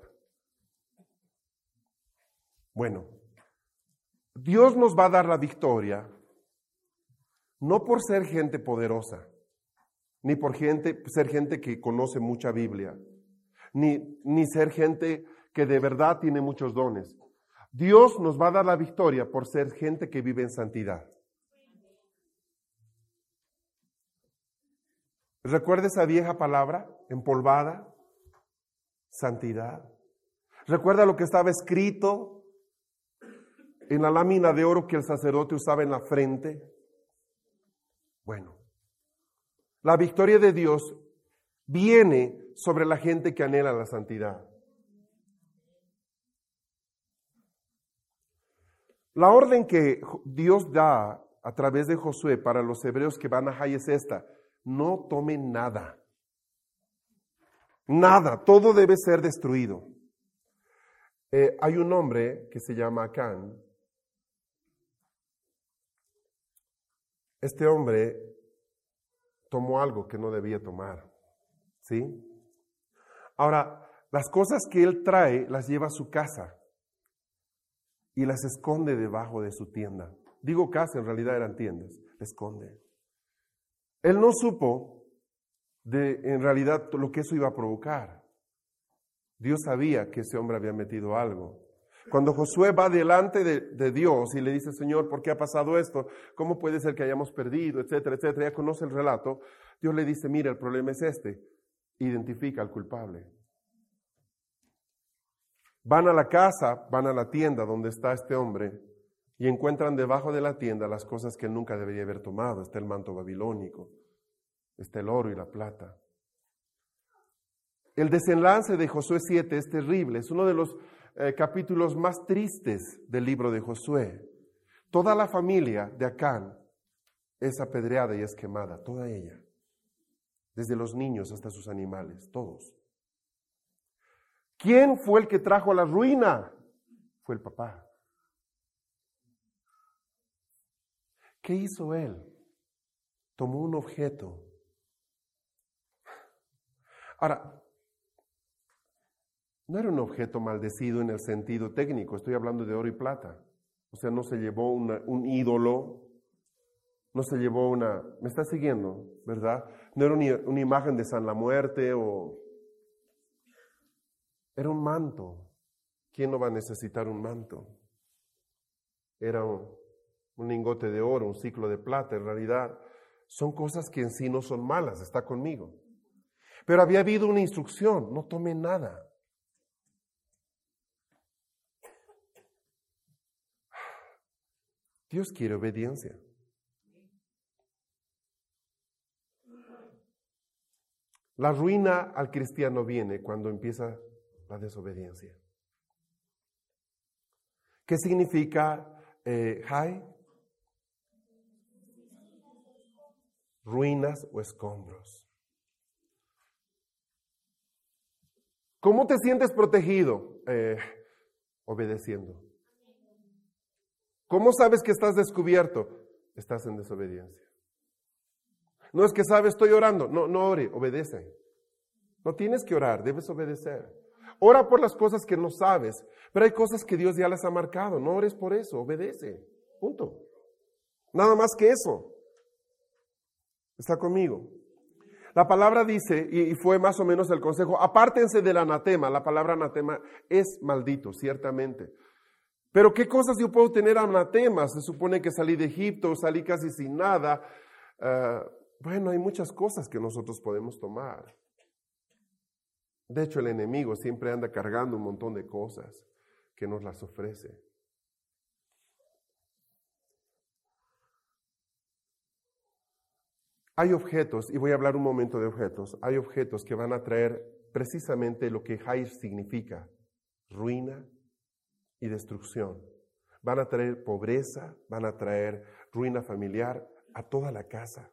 Speaker 1: Bueno, Dios nos va a dar la victoria no por ser gente poderosa, ni por gente, ser gente que conoce mucha Biblia, ni, ni ser gente que de verdad tiene muchos dones. Dios nos va a dar la victoria por ser gente que vive en santidad. ¿Recuerda esa vieja palabra empolvada? Santidad. ¿Recuerda lo que estaba escrito en la lámina de oro que el sacerdote usaba en la frente? Bueno, la victoria de Dios viene sobre la gente que anhela la santidad. La orden que Dios da a través de Josué para los hebreos que van a Jai es esta, no tomen nada. Nada, todo debe ser destruido. Eh, hay un hombre que se llama Acán. Este hombre tomó algo que no debía tomar. ¿Sí? Ahora, las cosas que él trae las lleva a su casa y las esconde debajo de su tienda. Digo casa, en realidad eran tiendas, esconde. Él no supo de en realidad lo que eso iba a provocar. Dios sabía que ese hombre había metido algo. Cuando Josué va delante de, de, Dios y le dice, Señor, ¿por qué ha pasado esto? ¿Cómo puede ser que hayamos perdido? Etcétera, etcétera. Ya conoce el relato. Dios le dice, mira, el problema es este. Identifica al culpable. Van a la casa, van a la tienda donde está este hombre y encuentran debajo de la tienda las cosas que nunca debería haber tomado. Está el manto babilónico, está el oro y la plata. El desenlace de Josué 7 es terrible, es uno de los eh, capítulos más tristes del libro de Josué. Toda la familia de Acán es apedreada y es quemada, toda ella, desde los niños hasta sus animales, todos. ¿Quién fue el que trajo la ruina? Fue el papá. ¿Qué hizo él? Tomó un objeto. Ahora, no era un objeto maldecido en el sentido técnico, estoy hablando de oro y plata. O sea, no se llevó un ídolo, no se llevó una... ¿Me está siguiendo? ¿Verdad? No era una imagen de San la Muerte o era un manto. ¿Quién no va a necesitar un manto? Era un, lingote de oro, un ciclo de plata. En realidad, son cosas que en sí no son malas, está conmigo. Pero había habido una instrucción, no tome nada. Dios quiere obediencia. La ruina al cristiano viene cuando empieza la desobediencia. ¿Qué significa eh, Ruinas o escombros. ¿Cómo te sientes protegido? Eh, obedeciendo. ¿Cómo sabes que estás descubierto? Estás en desobediencia. No es que sabes, estoy orando. No, no ore, obedece. No tienes que orar, debes obedecer. Ora por las cosas que no sabes, pero hay cosas que Dios ya las ha marcado. No ores por eso, obedece. Punto. Nada más que eso. ¿Está conmigo? La palabra dice, y fue más o menos el consejo, apártense del anatema. La palabra anatema es maldito, ciertamente. Pero ¿qué cosas yo puedo tener anatema? Se supone que salí de Egipto, salí casi sin nada. Ah, bueno, hay muchas cosas que nosotros podemos tomar. De hecho, el enemigo siempre anda cargando un montón de cosas que nos las ofrece. Hay objetos, y voy a hablar un momento de objetos, hay objetos que van a traer precisamente lo que Jair significa, ruina y destrucción. Van a traer pobreza, van a traer ruina familiar a toda la casa.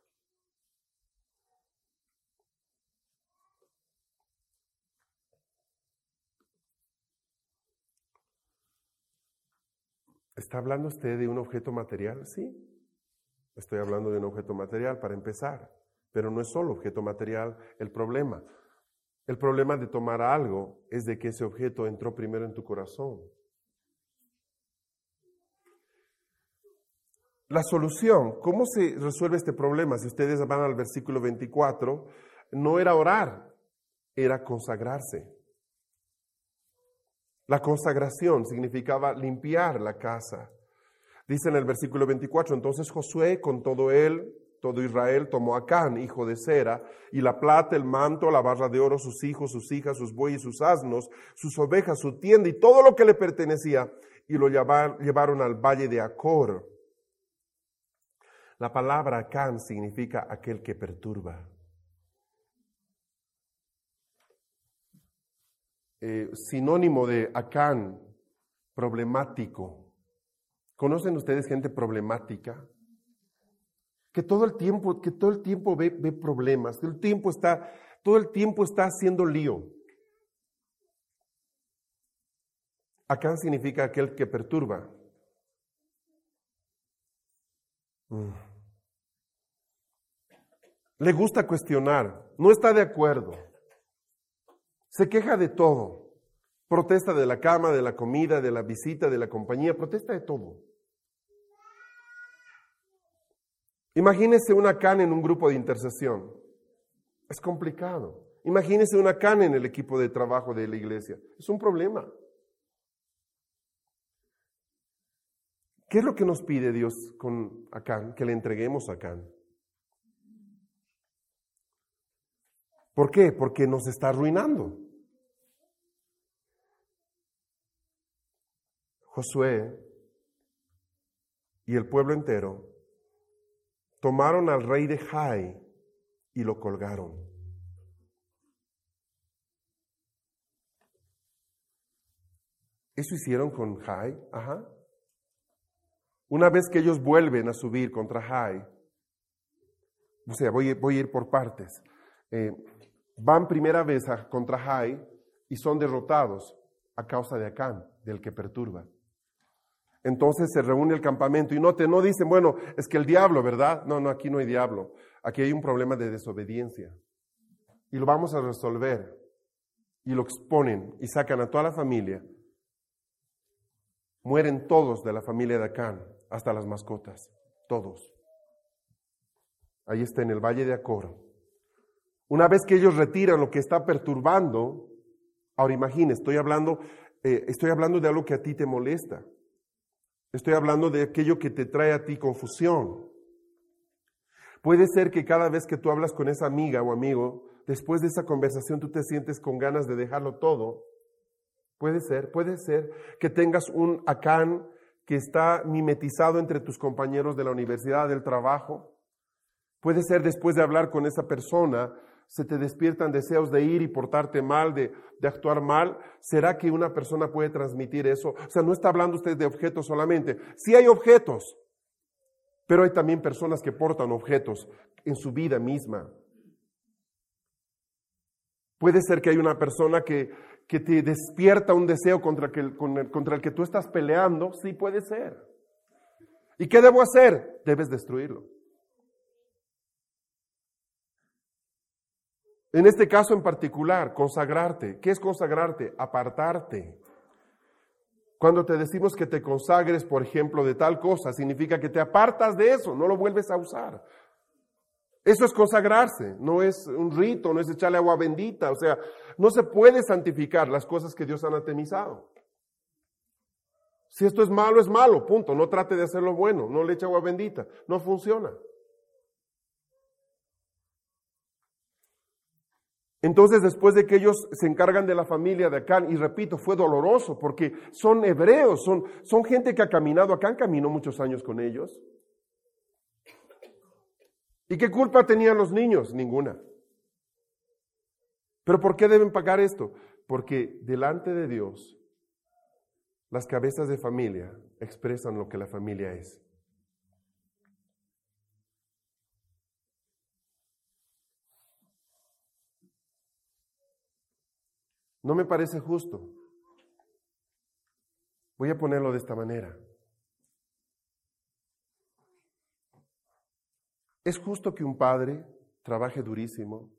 Speaker 1: ¿Está hablando usted de un objeto material? Sí, Estoy hablando de un objeto material para empezar, pero no es solo objeto material el problema. El problema de tomar algo es de que ese objeto entró primero en tu corazón. La solución, ¿cómo se resuelve este problema? Si ustedes van al versículo 24, no era orar, era consagrarse. La consagración significaba limpiar la casa, Dice en el versículo 24, entonces Josué con todo él, todo Israel, tomó a Can, hijo de Sera, y la plata, el manto, la barra de oro, sus hijos, sus hijas, sus bueyes, sus asnos, sus ovejas, su tienda y todo lo que le pertenecía, y lo llevaron al valle de Acor. La palabra Acán significa aquel que perturba. Eh, sinónimo de Acán, problemático. ¿Conocen ustedes gente problemática? Que todo el tiempo, que todo el tiempo ve, ve problemas, todo el tiempo está, todo el tiempo está haciendo lío. Acá significa aquel que perturba. Mm. Le gusta cuestionar, no está de acuerdo, se queja de todo. Protesta de la cama, de la comida, de la visita, de la compañía, protesta de todo. Imagínese una CAN en un grupo de intercesión. Es complicado. Imagínese una CAN en el equipo de trabajo de la iglesia. Es un problema. ¿Qué es lo que nos pide Dios con Acán? Que le entreguemos a Acán. ¿Por qué? Porque nos está arruinando. Josué y el pueblo entero tomaron al rey de Jai y lo colgaron. Eso hicieron con Jai, ajá. Una vez que ellos vuelven a subir contra Jai, o sea, voy, voy a ir por partes. Eh, van primera vez contra Jai y son derrotados a causa de Acán, del que perturba. Entonces se reúne el campamento y note, no dicen, bueno, es que el diablo, ¿verdad? No, no, aquí no hay diablo. Aquí hay un problema de desobediencia. Y lo vamos a resolver. Y lo exponen y sacan a toda la familia. Mueren todos de la familia de Acán, hasta las mascotas. Todos. Ahí está en el valle de Acor. Una vez que ellos retiran lo que está perturbando, ahora imagínese, estoy hablando, eh, estoy hablando de algo que a ti te molesta. Estoy hablando de aquello que te trae a ti confusión. Puede ser que cada vez que tú hablas con esa amiga o amigo, después de esa conversación tú te sientes con ganas de dejarlo todo. Puede ser, puede ser que tengas un acán que está mimetizado entre tus compañeros de la universidad, del trabajo. Puede ser después de hablar con esa persona, se te despiertan deseos de ir y portarte mal, de, actuar mal, ¿será que una persona puede transmitir eso? O sea, no está hablando usted de objetos solamente. Sí hay objetos, pero hay también personas que portan objetos en su vida misma. Puede ser que hay una persona que, que te despierta un deseo contra, que, contra el que tú estás peleando. Sí, puede ser. ¿Y qué debo hacer? Debes destruirlo. En este caso en particular, consagrarte. ¿Qué es consagrarte? Apartarte. Cuando te decimos que te consagres, por ejemplo, de tal cosa, significa que te apartas de eso, no lo vuelves a usar. Eso es consagrarse, no es un rito, no es echarle agua bendita, o sea, no se puede santificar las cosas que Dios ha anatemizado. Si esto es malo, es malo, punto. No trate de hacerlo bueno, no le eche agua bendita, no funciona. Entonces, después de que ellos se encargan de la familia de Acán, y repito, fue doloroso porque son hebreos, son, son gente que ha caminado, Acán caminó muchos años con ellos. ¿Y qué culpa tenían los niños? Ninguna. ¿Pero por qué deben pagar esto? Porque delante de Dios, las cabezas de familia expresan lo que la familia es. No me parece justo. Voy a ponerlo de esta manera. ¿Es justo que un padre trabaje durísimo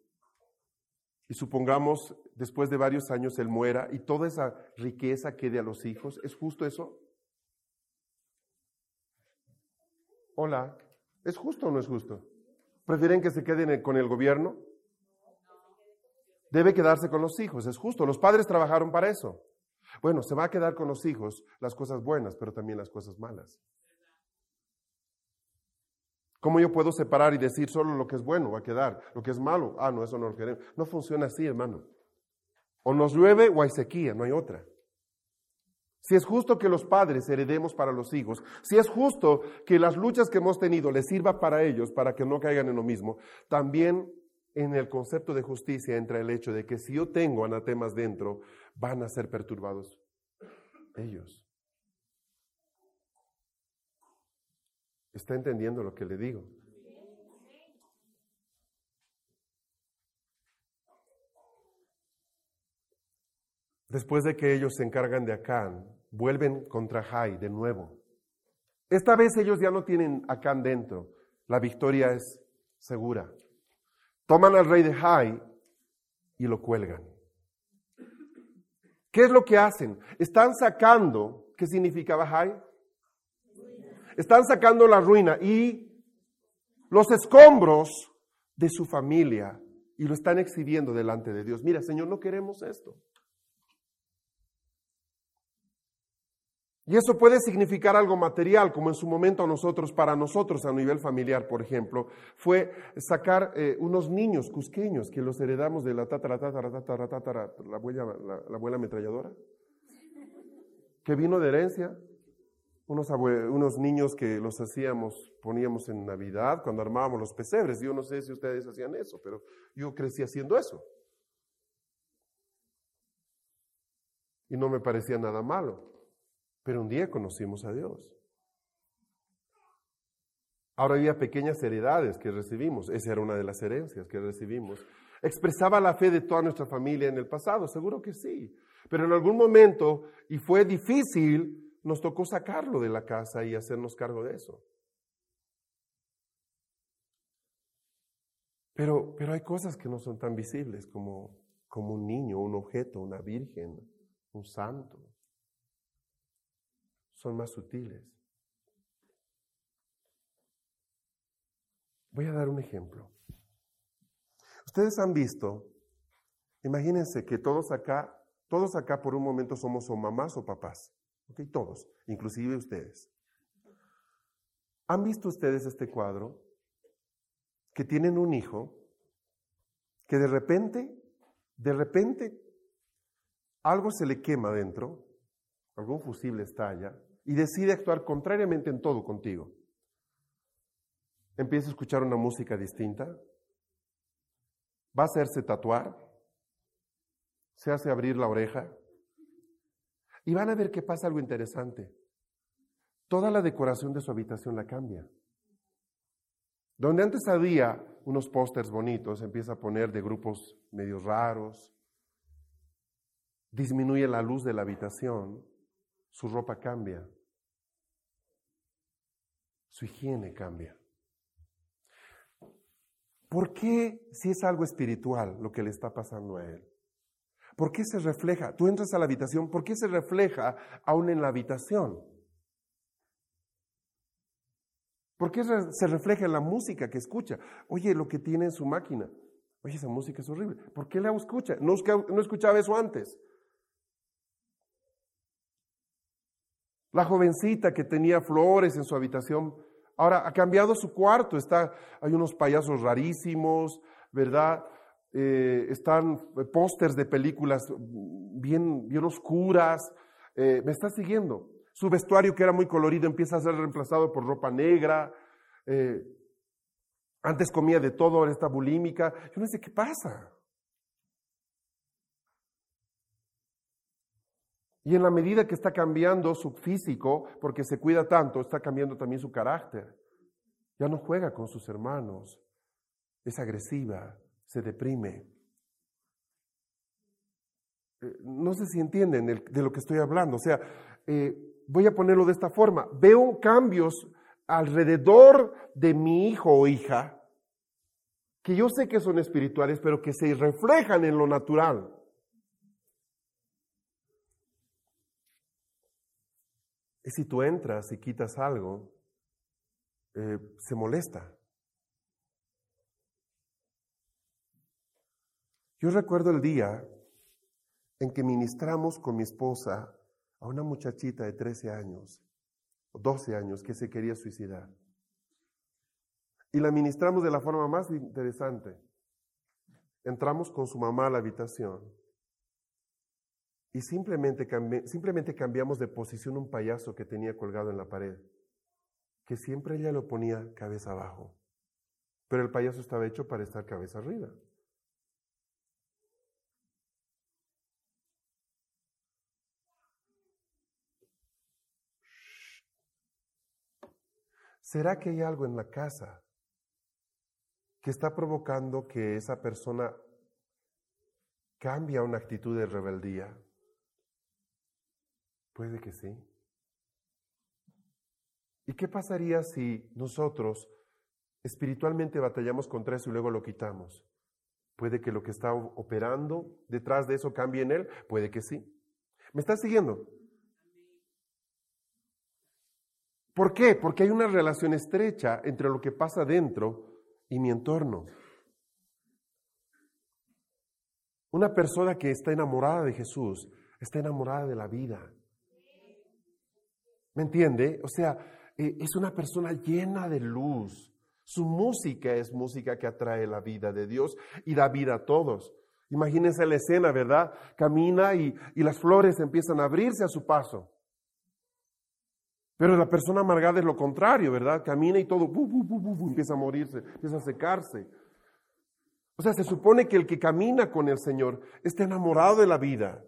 Speaker 1: y supongamos después de varios años él muera y toda esa riqueza quede a los hijos? ¿Es justo eso? Hola, ¿es justo o no es justo? ¿Prefieren que se queden con el gobierno? Debe quedarse con los hijos. Es justo, los padres trabajaron para eso. Bueno, se va a quedar con los hijos las cosas buenas, pero también las cosas malas. ¿Cómo yo puedo separar y decir solo lo que es bueno va a quedar? Lo que es malo, ah, no, eso no lo queremos. No funciona así, hermano. O nos llueve o hay sequía, no hay otra. Si es justo que los padres heredemos para los hijos, si es justo que las luchas que hemos tenido les sirva para ellos, para que no caigan en lo mismo, también en el concepto de justicia entra el hecho de que si yo tengo anatemas dentro, van a ser perturbados ellos. ¿Está entendiendo lo que le digo? Después de que ellos se encargan de Acán, vuelven contra Jai de nuevo. Esta vez ellos ya no tienen Acán dentro. La victoria es segura. Toman al rey de Jai y lo cuelgan. ¿Qué es lo que hacen? Están sacando, ¿qué significaba Jai? Están sacando la ruina y los escombros de su familia y lo están exhibiendo delante de Dios. Mira, Señor, no queremos esto. Y eso puede significar algo material, como en su momento a nosotros, para nosotros a nivel familiar, por ejemplo, fue sacar eh, unos niños cusqueños que los heredamos de la tatara, tatara, tatara, tatara, la abuela, la, abuela ametralladora, que vino de herencia. Unos, unos niños que los hacíamos, poníamos en Navidad, cuando armábamos los pesebres. Yo no sé si ustedes hacían eso, pero yo crecí haciendo eso. Y no me parecía nada malo. Pero un día conocimos a Dios. Ahora había pequeñas heredades que recibimos. Esa era una de las herencias que recibimos. ¿Expresaba la fe de toda nuestra familia en el pasado? Seguro que sí. Pero en algún momento, y fue difícil, nos tocó sacarlo de la casa y hacernos cargo de eso. Pero, pero hay cosas que no son tan visibles como, como un niño, un objeto, una virgen, un santo son más sutiles. Voy a dar un ejemplo. Ustedes han visto, imagínense que todos acá, todos acá por un momento somos o mamás o papás. ¿Ok? Todos, inclusive ustedes. ¿Han visto ustedes este cuadro? Que tienen un hijo que de repente, de repente, algo se le quema dentro, algún fusible estalla, y decide actuar contrariamente en todo contigo. Empieza a escuchar una música distinta, va a hacerse tatuar, se hace abrir la oreja y van a ver que pasa algo interesante. Toda la decoración de su habitación la cambia. Donde antes había unos pósters bonitos, empieza a poner de grupos medios raros, disminuye la luz de la habitación, su ropa cambia su higiene cambia. ¿Por qué si es algo espiritual lo que le está pasando a él? ¿Por qué se refleja? Tú entras a la habitación, ¿por qué se refleja aún en la habitación? ¿Por qué se refleja en la música que escucha? Oye, lo que tiene en su máquina. Oye, esa música es horrible. ¿Por qué la escucha? No, no escuchaba eso antes. La jovencita que tenía flores en su habitación, ahora ha cambiado su cuarto. Está, hay unos payasos rarísimos, ¿verdad? Eh, están pósters de películas bien, bien oscuras. Eh, me está siguiendo. Su vestuario, que era muy colorido, empieza a ser reemplazado por ropa negra. Eh, antes comía de todo, ahora está bulímica. Yo no sé qué pasa. Y en la medida que está cambiando su físico, porque se cuida tanto, está cambiando también su carácter. Ya no juega con sus hermanos, es agresiva, se deprime. Eh, no sé si entienden de lo que estoy hablando. O sea, eh, voy a ponerlo de esta forma. Veo cambios alrededor de mi hijo o hija que yo sé que son espirituales, pero que se reflejan en lo natural. Y si tú entras y quitas algo, eh, se molesta. Yo recuerdo el día en que ministramos con mi esposa a una muchachita de 13 años, o 12 años, que se quería suicidar. Y la ministramos de la forma más interesante. Entramos con su mamá a la habitación y simplemente, simplemente cambiamos de posición un payaso que tenía colgado en la pared, que siempre ella lo ponía cabeza abajo, pero el payaso estaba hecho para estar cabeza arriba. ¿Será que hay algo en la casa que está provocando que esa persona cambie una actitud de rebeldía? Puede que sí. ¿Y qué pasaría si nosotros espiritualmente batallamos contra eso y luego lo quitamos? Puede que lo que está operando detrás de eso cambie en él, puede que sí. ¿Me estás siguiendo? ¿Por qué? Porque hay una relación estrecha entre lo que pasa dentro y mi entorno. Una persona que está enamorada de Jesús está enamorada de la vida. ¿Me entiende? O sea, eh, es una persona llena de luz. Su música es música que atrae la vida de Dios y da vida a todos. Imagínense la escena, ¿verdad? Camina y, y las flores empiezan a abrirse a su paso. Pero la persona amargada es lo contrario, ¿verdad? Camina y todo empieza a morirse, empieza a secarse. O sea, se supone que el que camina con el Señor está enamorado de la vida.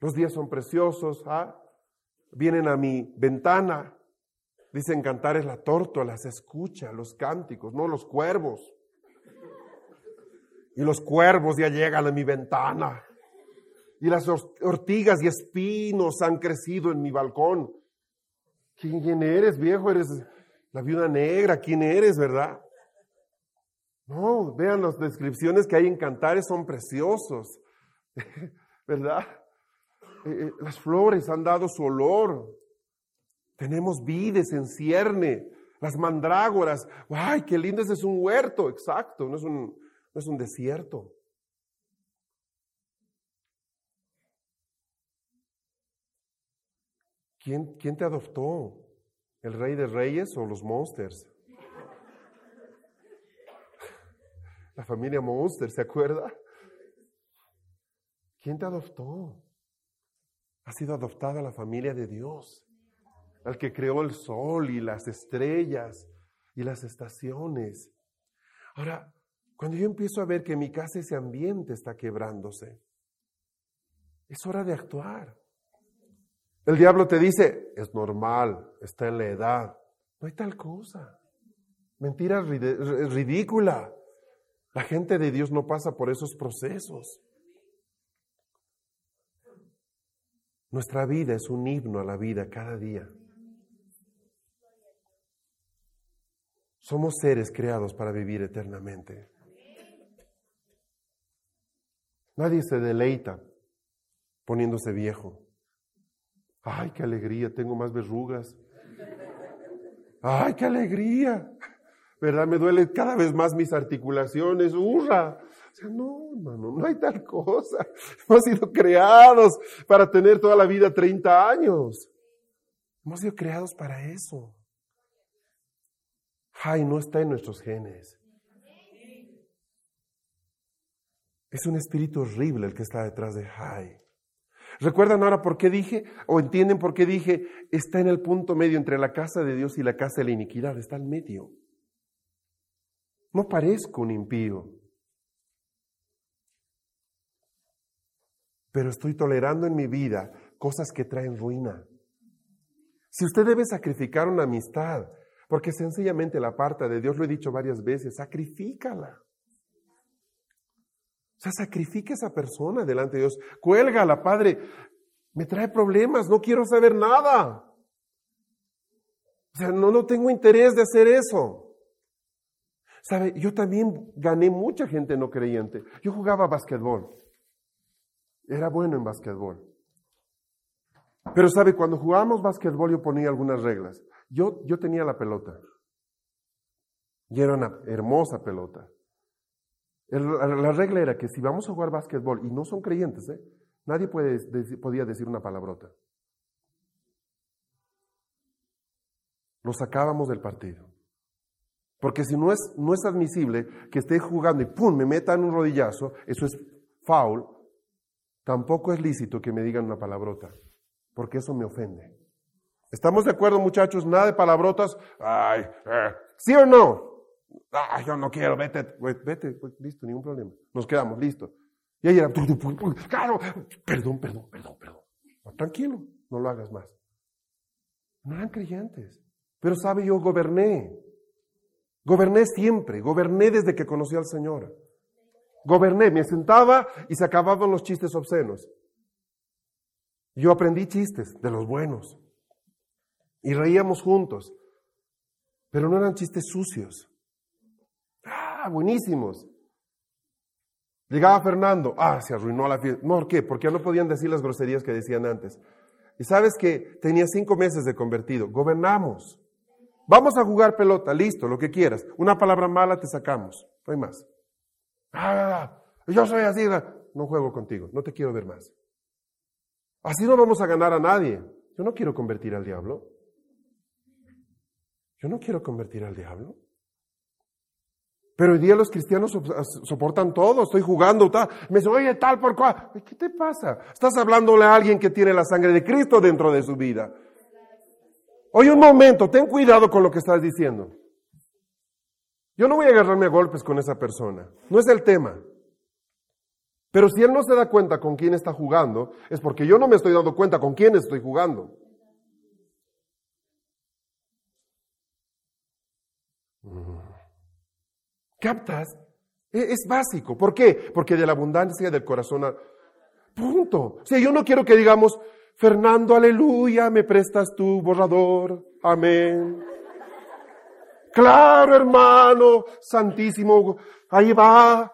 Speaker 1: Los días son preciosos, ¿ah? Vienen a mi ventana, dicen cantar es la tórtola, se escucha los cánticos, no los cuervos. Y los cuervos ya llegan a mi ventana y las ortigas y espinos han crecido en mi balcón. ¿Quién eres, viejo? Eres la viuda negra. ¿Quién eres, verdad? No, vean las descripciones que hay en Cantares, son preciosos, (laughs) ¿verdad? Eh, eh, las flores han dado su olor. Tenemos vides en cierne, las mandrágoras. ¡Ay, qué lindo! Ese es un huerto, exacto, no es un, no es un desierto. ¿Quién, te adoptó? ¿El rey de reyes o los monsters? La familia Monster, ¿se acuerda? ¿Quién te adoptó? Ha sido adoptada la familia de Dios, al que creó el sol y las estrellas y las estaciones. Ahora, cuando yo empiezo a ver que mi casa ese ambiente está quebrándose, es hora de actuar. El diablo te dice, es normal, está en la edad. No hay tal cosa. Mentira ridícula. La gente de Dios no pasa por esos procesos. Nuestra vida es un himno a la vida cada día. Somos seres creados para vivir eternamente. Nadie se deleita poniéndose viejo. Ay, qué alegría, tengo más verrugas. Ay, qué alegría. ¿Verdad? Me duele cada vez más mis articulaciones. ¡Hurra! Sea, no, hermano, no hay tal cosa. (laughs) Hemos sido creados para tener toda la vida 30 años. Hemos sido creados para eso. Ay, no está en nuestros genes. Es un espíritu horrible el que está detrás de Jai. ¿Recuerdan ahora por qué dije, o entienden por qué dije, está en el punto medio entre la casa de Dios y la casa de la iniquidad? Está al medio. No parezco un impío, pero estoy tolerando en mi vida cosas que traen ruina. Si usted debe sacrificar una amistad, porque sencillamente la parte de Dios, lo he dicho varias veces, sacrifícala. O sea, sacrifica a esa persona delante de Dios. Cuélgala, Padre. Me trae problemas, no quiero saber nada. O sea, no, no tengo interés de hacer eso. ¿Sabe? Yo también gané mucha gente no creyente. Yo jugaba básquetbol. Era bueno en básquetbol. Pero sabe, cuando jugábamos básquetbol yo ponía algunas reglas. Yo, yo tenía la pelota. Y era una hermosa pelota. la regla era que si vamos a jugar básquetbol y no son creyentes, ¿eh? nadie puede, podía decir una palabrota. Lo sacábamos del partido. Porque si no es, no es admisible que esté jugando y ¡pum! me metan un rodillazo, eso es foul, tampoco es lícito que me digan una palabrota, porque eso me ofende. ¿Estamos de acuerdo, muchachos? Nada de palabrotas. Ay, eh, ¿sí o no? Yo no quiero, vete, vete, pues, listo, ningún problema. Nos quedamos, listo. Y ahí era, claro, perdón, perdón, perdón, perdón. tranquilo, no lo hagas más. No eran creyentes. Pero sabe, yo goberné. Goberné siempre, goberné desde que conocí al Señor. Goberné, me sentaba y se acababan los chistes obscenos. Yo aprendí chistes de los buenos. Y reíamos juntos. Pero no eran chistes sucios. Ah, buenísimos. Llegaba Fernando. Ah, se arruinó la fiesta. ¿Por qué? Porque no podían decir las groserías que decían antes. Y sabes que tenía cinco meses de convertido. Gobernamos. Vamos a jugar pelota, listo, lo que quieras. Una palabra mala te sacamos. No hay más. Ah, yo soy así. No juego contigo. No te quiero ver más. Así no vamos a ganar a nadie. Yo no quiero convertir al diablo. Yo no quiero convertir al diablo. Pero hoy día los cristianos soportan todo, estoy jugando, tal. Me dice, oye, tal por cual. ¿Qué te pasa? Estás hablándole a alguien que tiene la sangre de Cristo dentro de su vida. Oye, un momento, ten cuidado con lo que estás diciendo. Yo no voy a agarrarme a golpes con esa persona. No es el tema. Pero si él no se da cuenta con quién está jugando, es porque yo no me estoy dando cuenta con quién estoy jugando. ¿Captas? E-, es, básico. ¿Por qué? Porque de la abundancia del corazón. Punto. O sea, yo no quiero que digamos, Fernando, aleluya, me prestas tu borrador. Amén. Claro, hermano, santísimo, ahí va.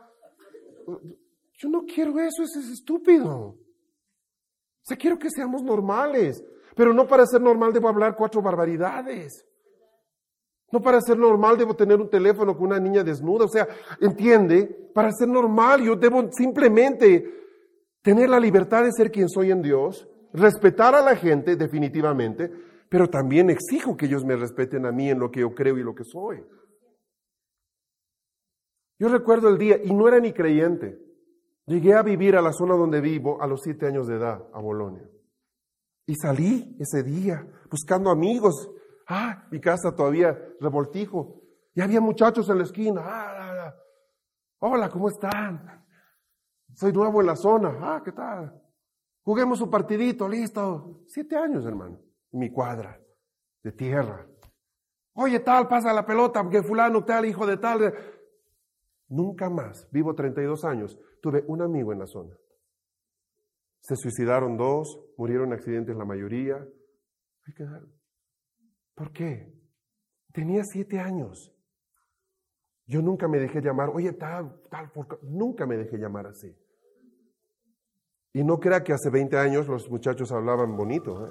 Speaker 1: Yo no quiero eso, eso es estúpido. O sea, quiero que seamos normales. Pero no para ser normal debo hablar cuatro barbaridades. No para ser normal debo tener un teléfono con una niña desnuda. O sea, entiende, para ser normal yo debo simplemente tener la libertad de ser quien soy en Dios, respetar a la gente definitivamente, pero también exijo que ellos me respeten a mí en lo que yo creo y lo que soy. Yo recuerdo el día, y no era ni creyente, llegué a vivir a la zona donde vivo a los siete años de edad, a Bolonia. Y salí ese día buscando amigos Ah, mi casa todavía revoltijo. Y había muchachos en la esquina. Ah, Hola, ¿cómo están? Soy nuevo en la zona. Ah, ¿qué tal? Juguemos un partidito, listo. Siete años, hermano. Mi cuadra de tierra. Oye, tal, pasa la pelota, porque fulano tal, hijo de tal. Nunca más, vivo 32 años, tuve un amigo en la zona. Se suicidaron dos, murieron en accidentes la mayoría. ¿Por qué? Tenía siete años. Yo nunca me dejé llamar, oye, tal, tal, nunca me dejé llamar así. Y no crea que hace 20 años los muchachos hablaban bonito. ¿eh?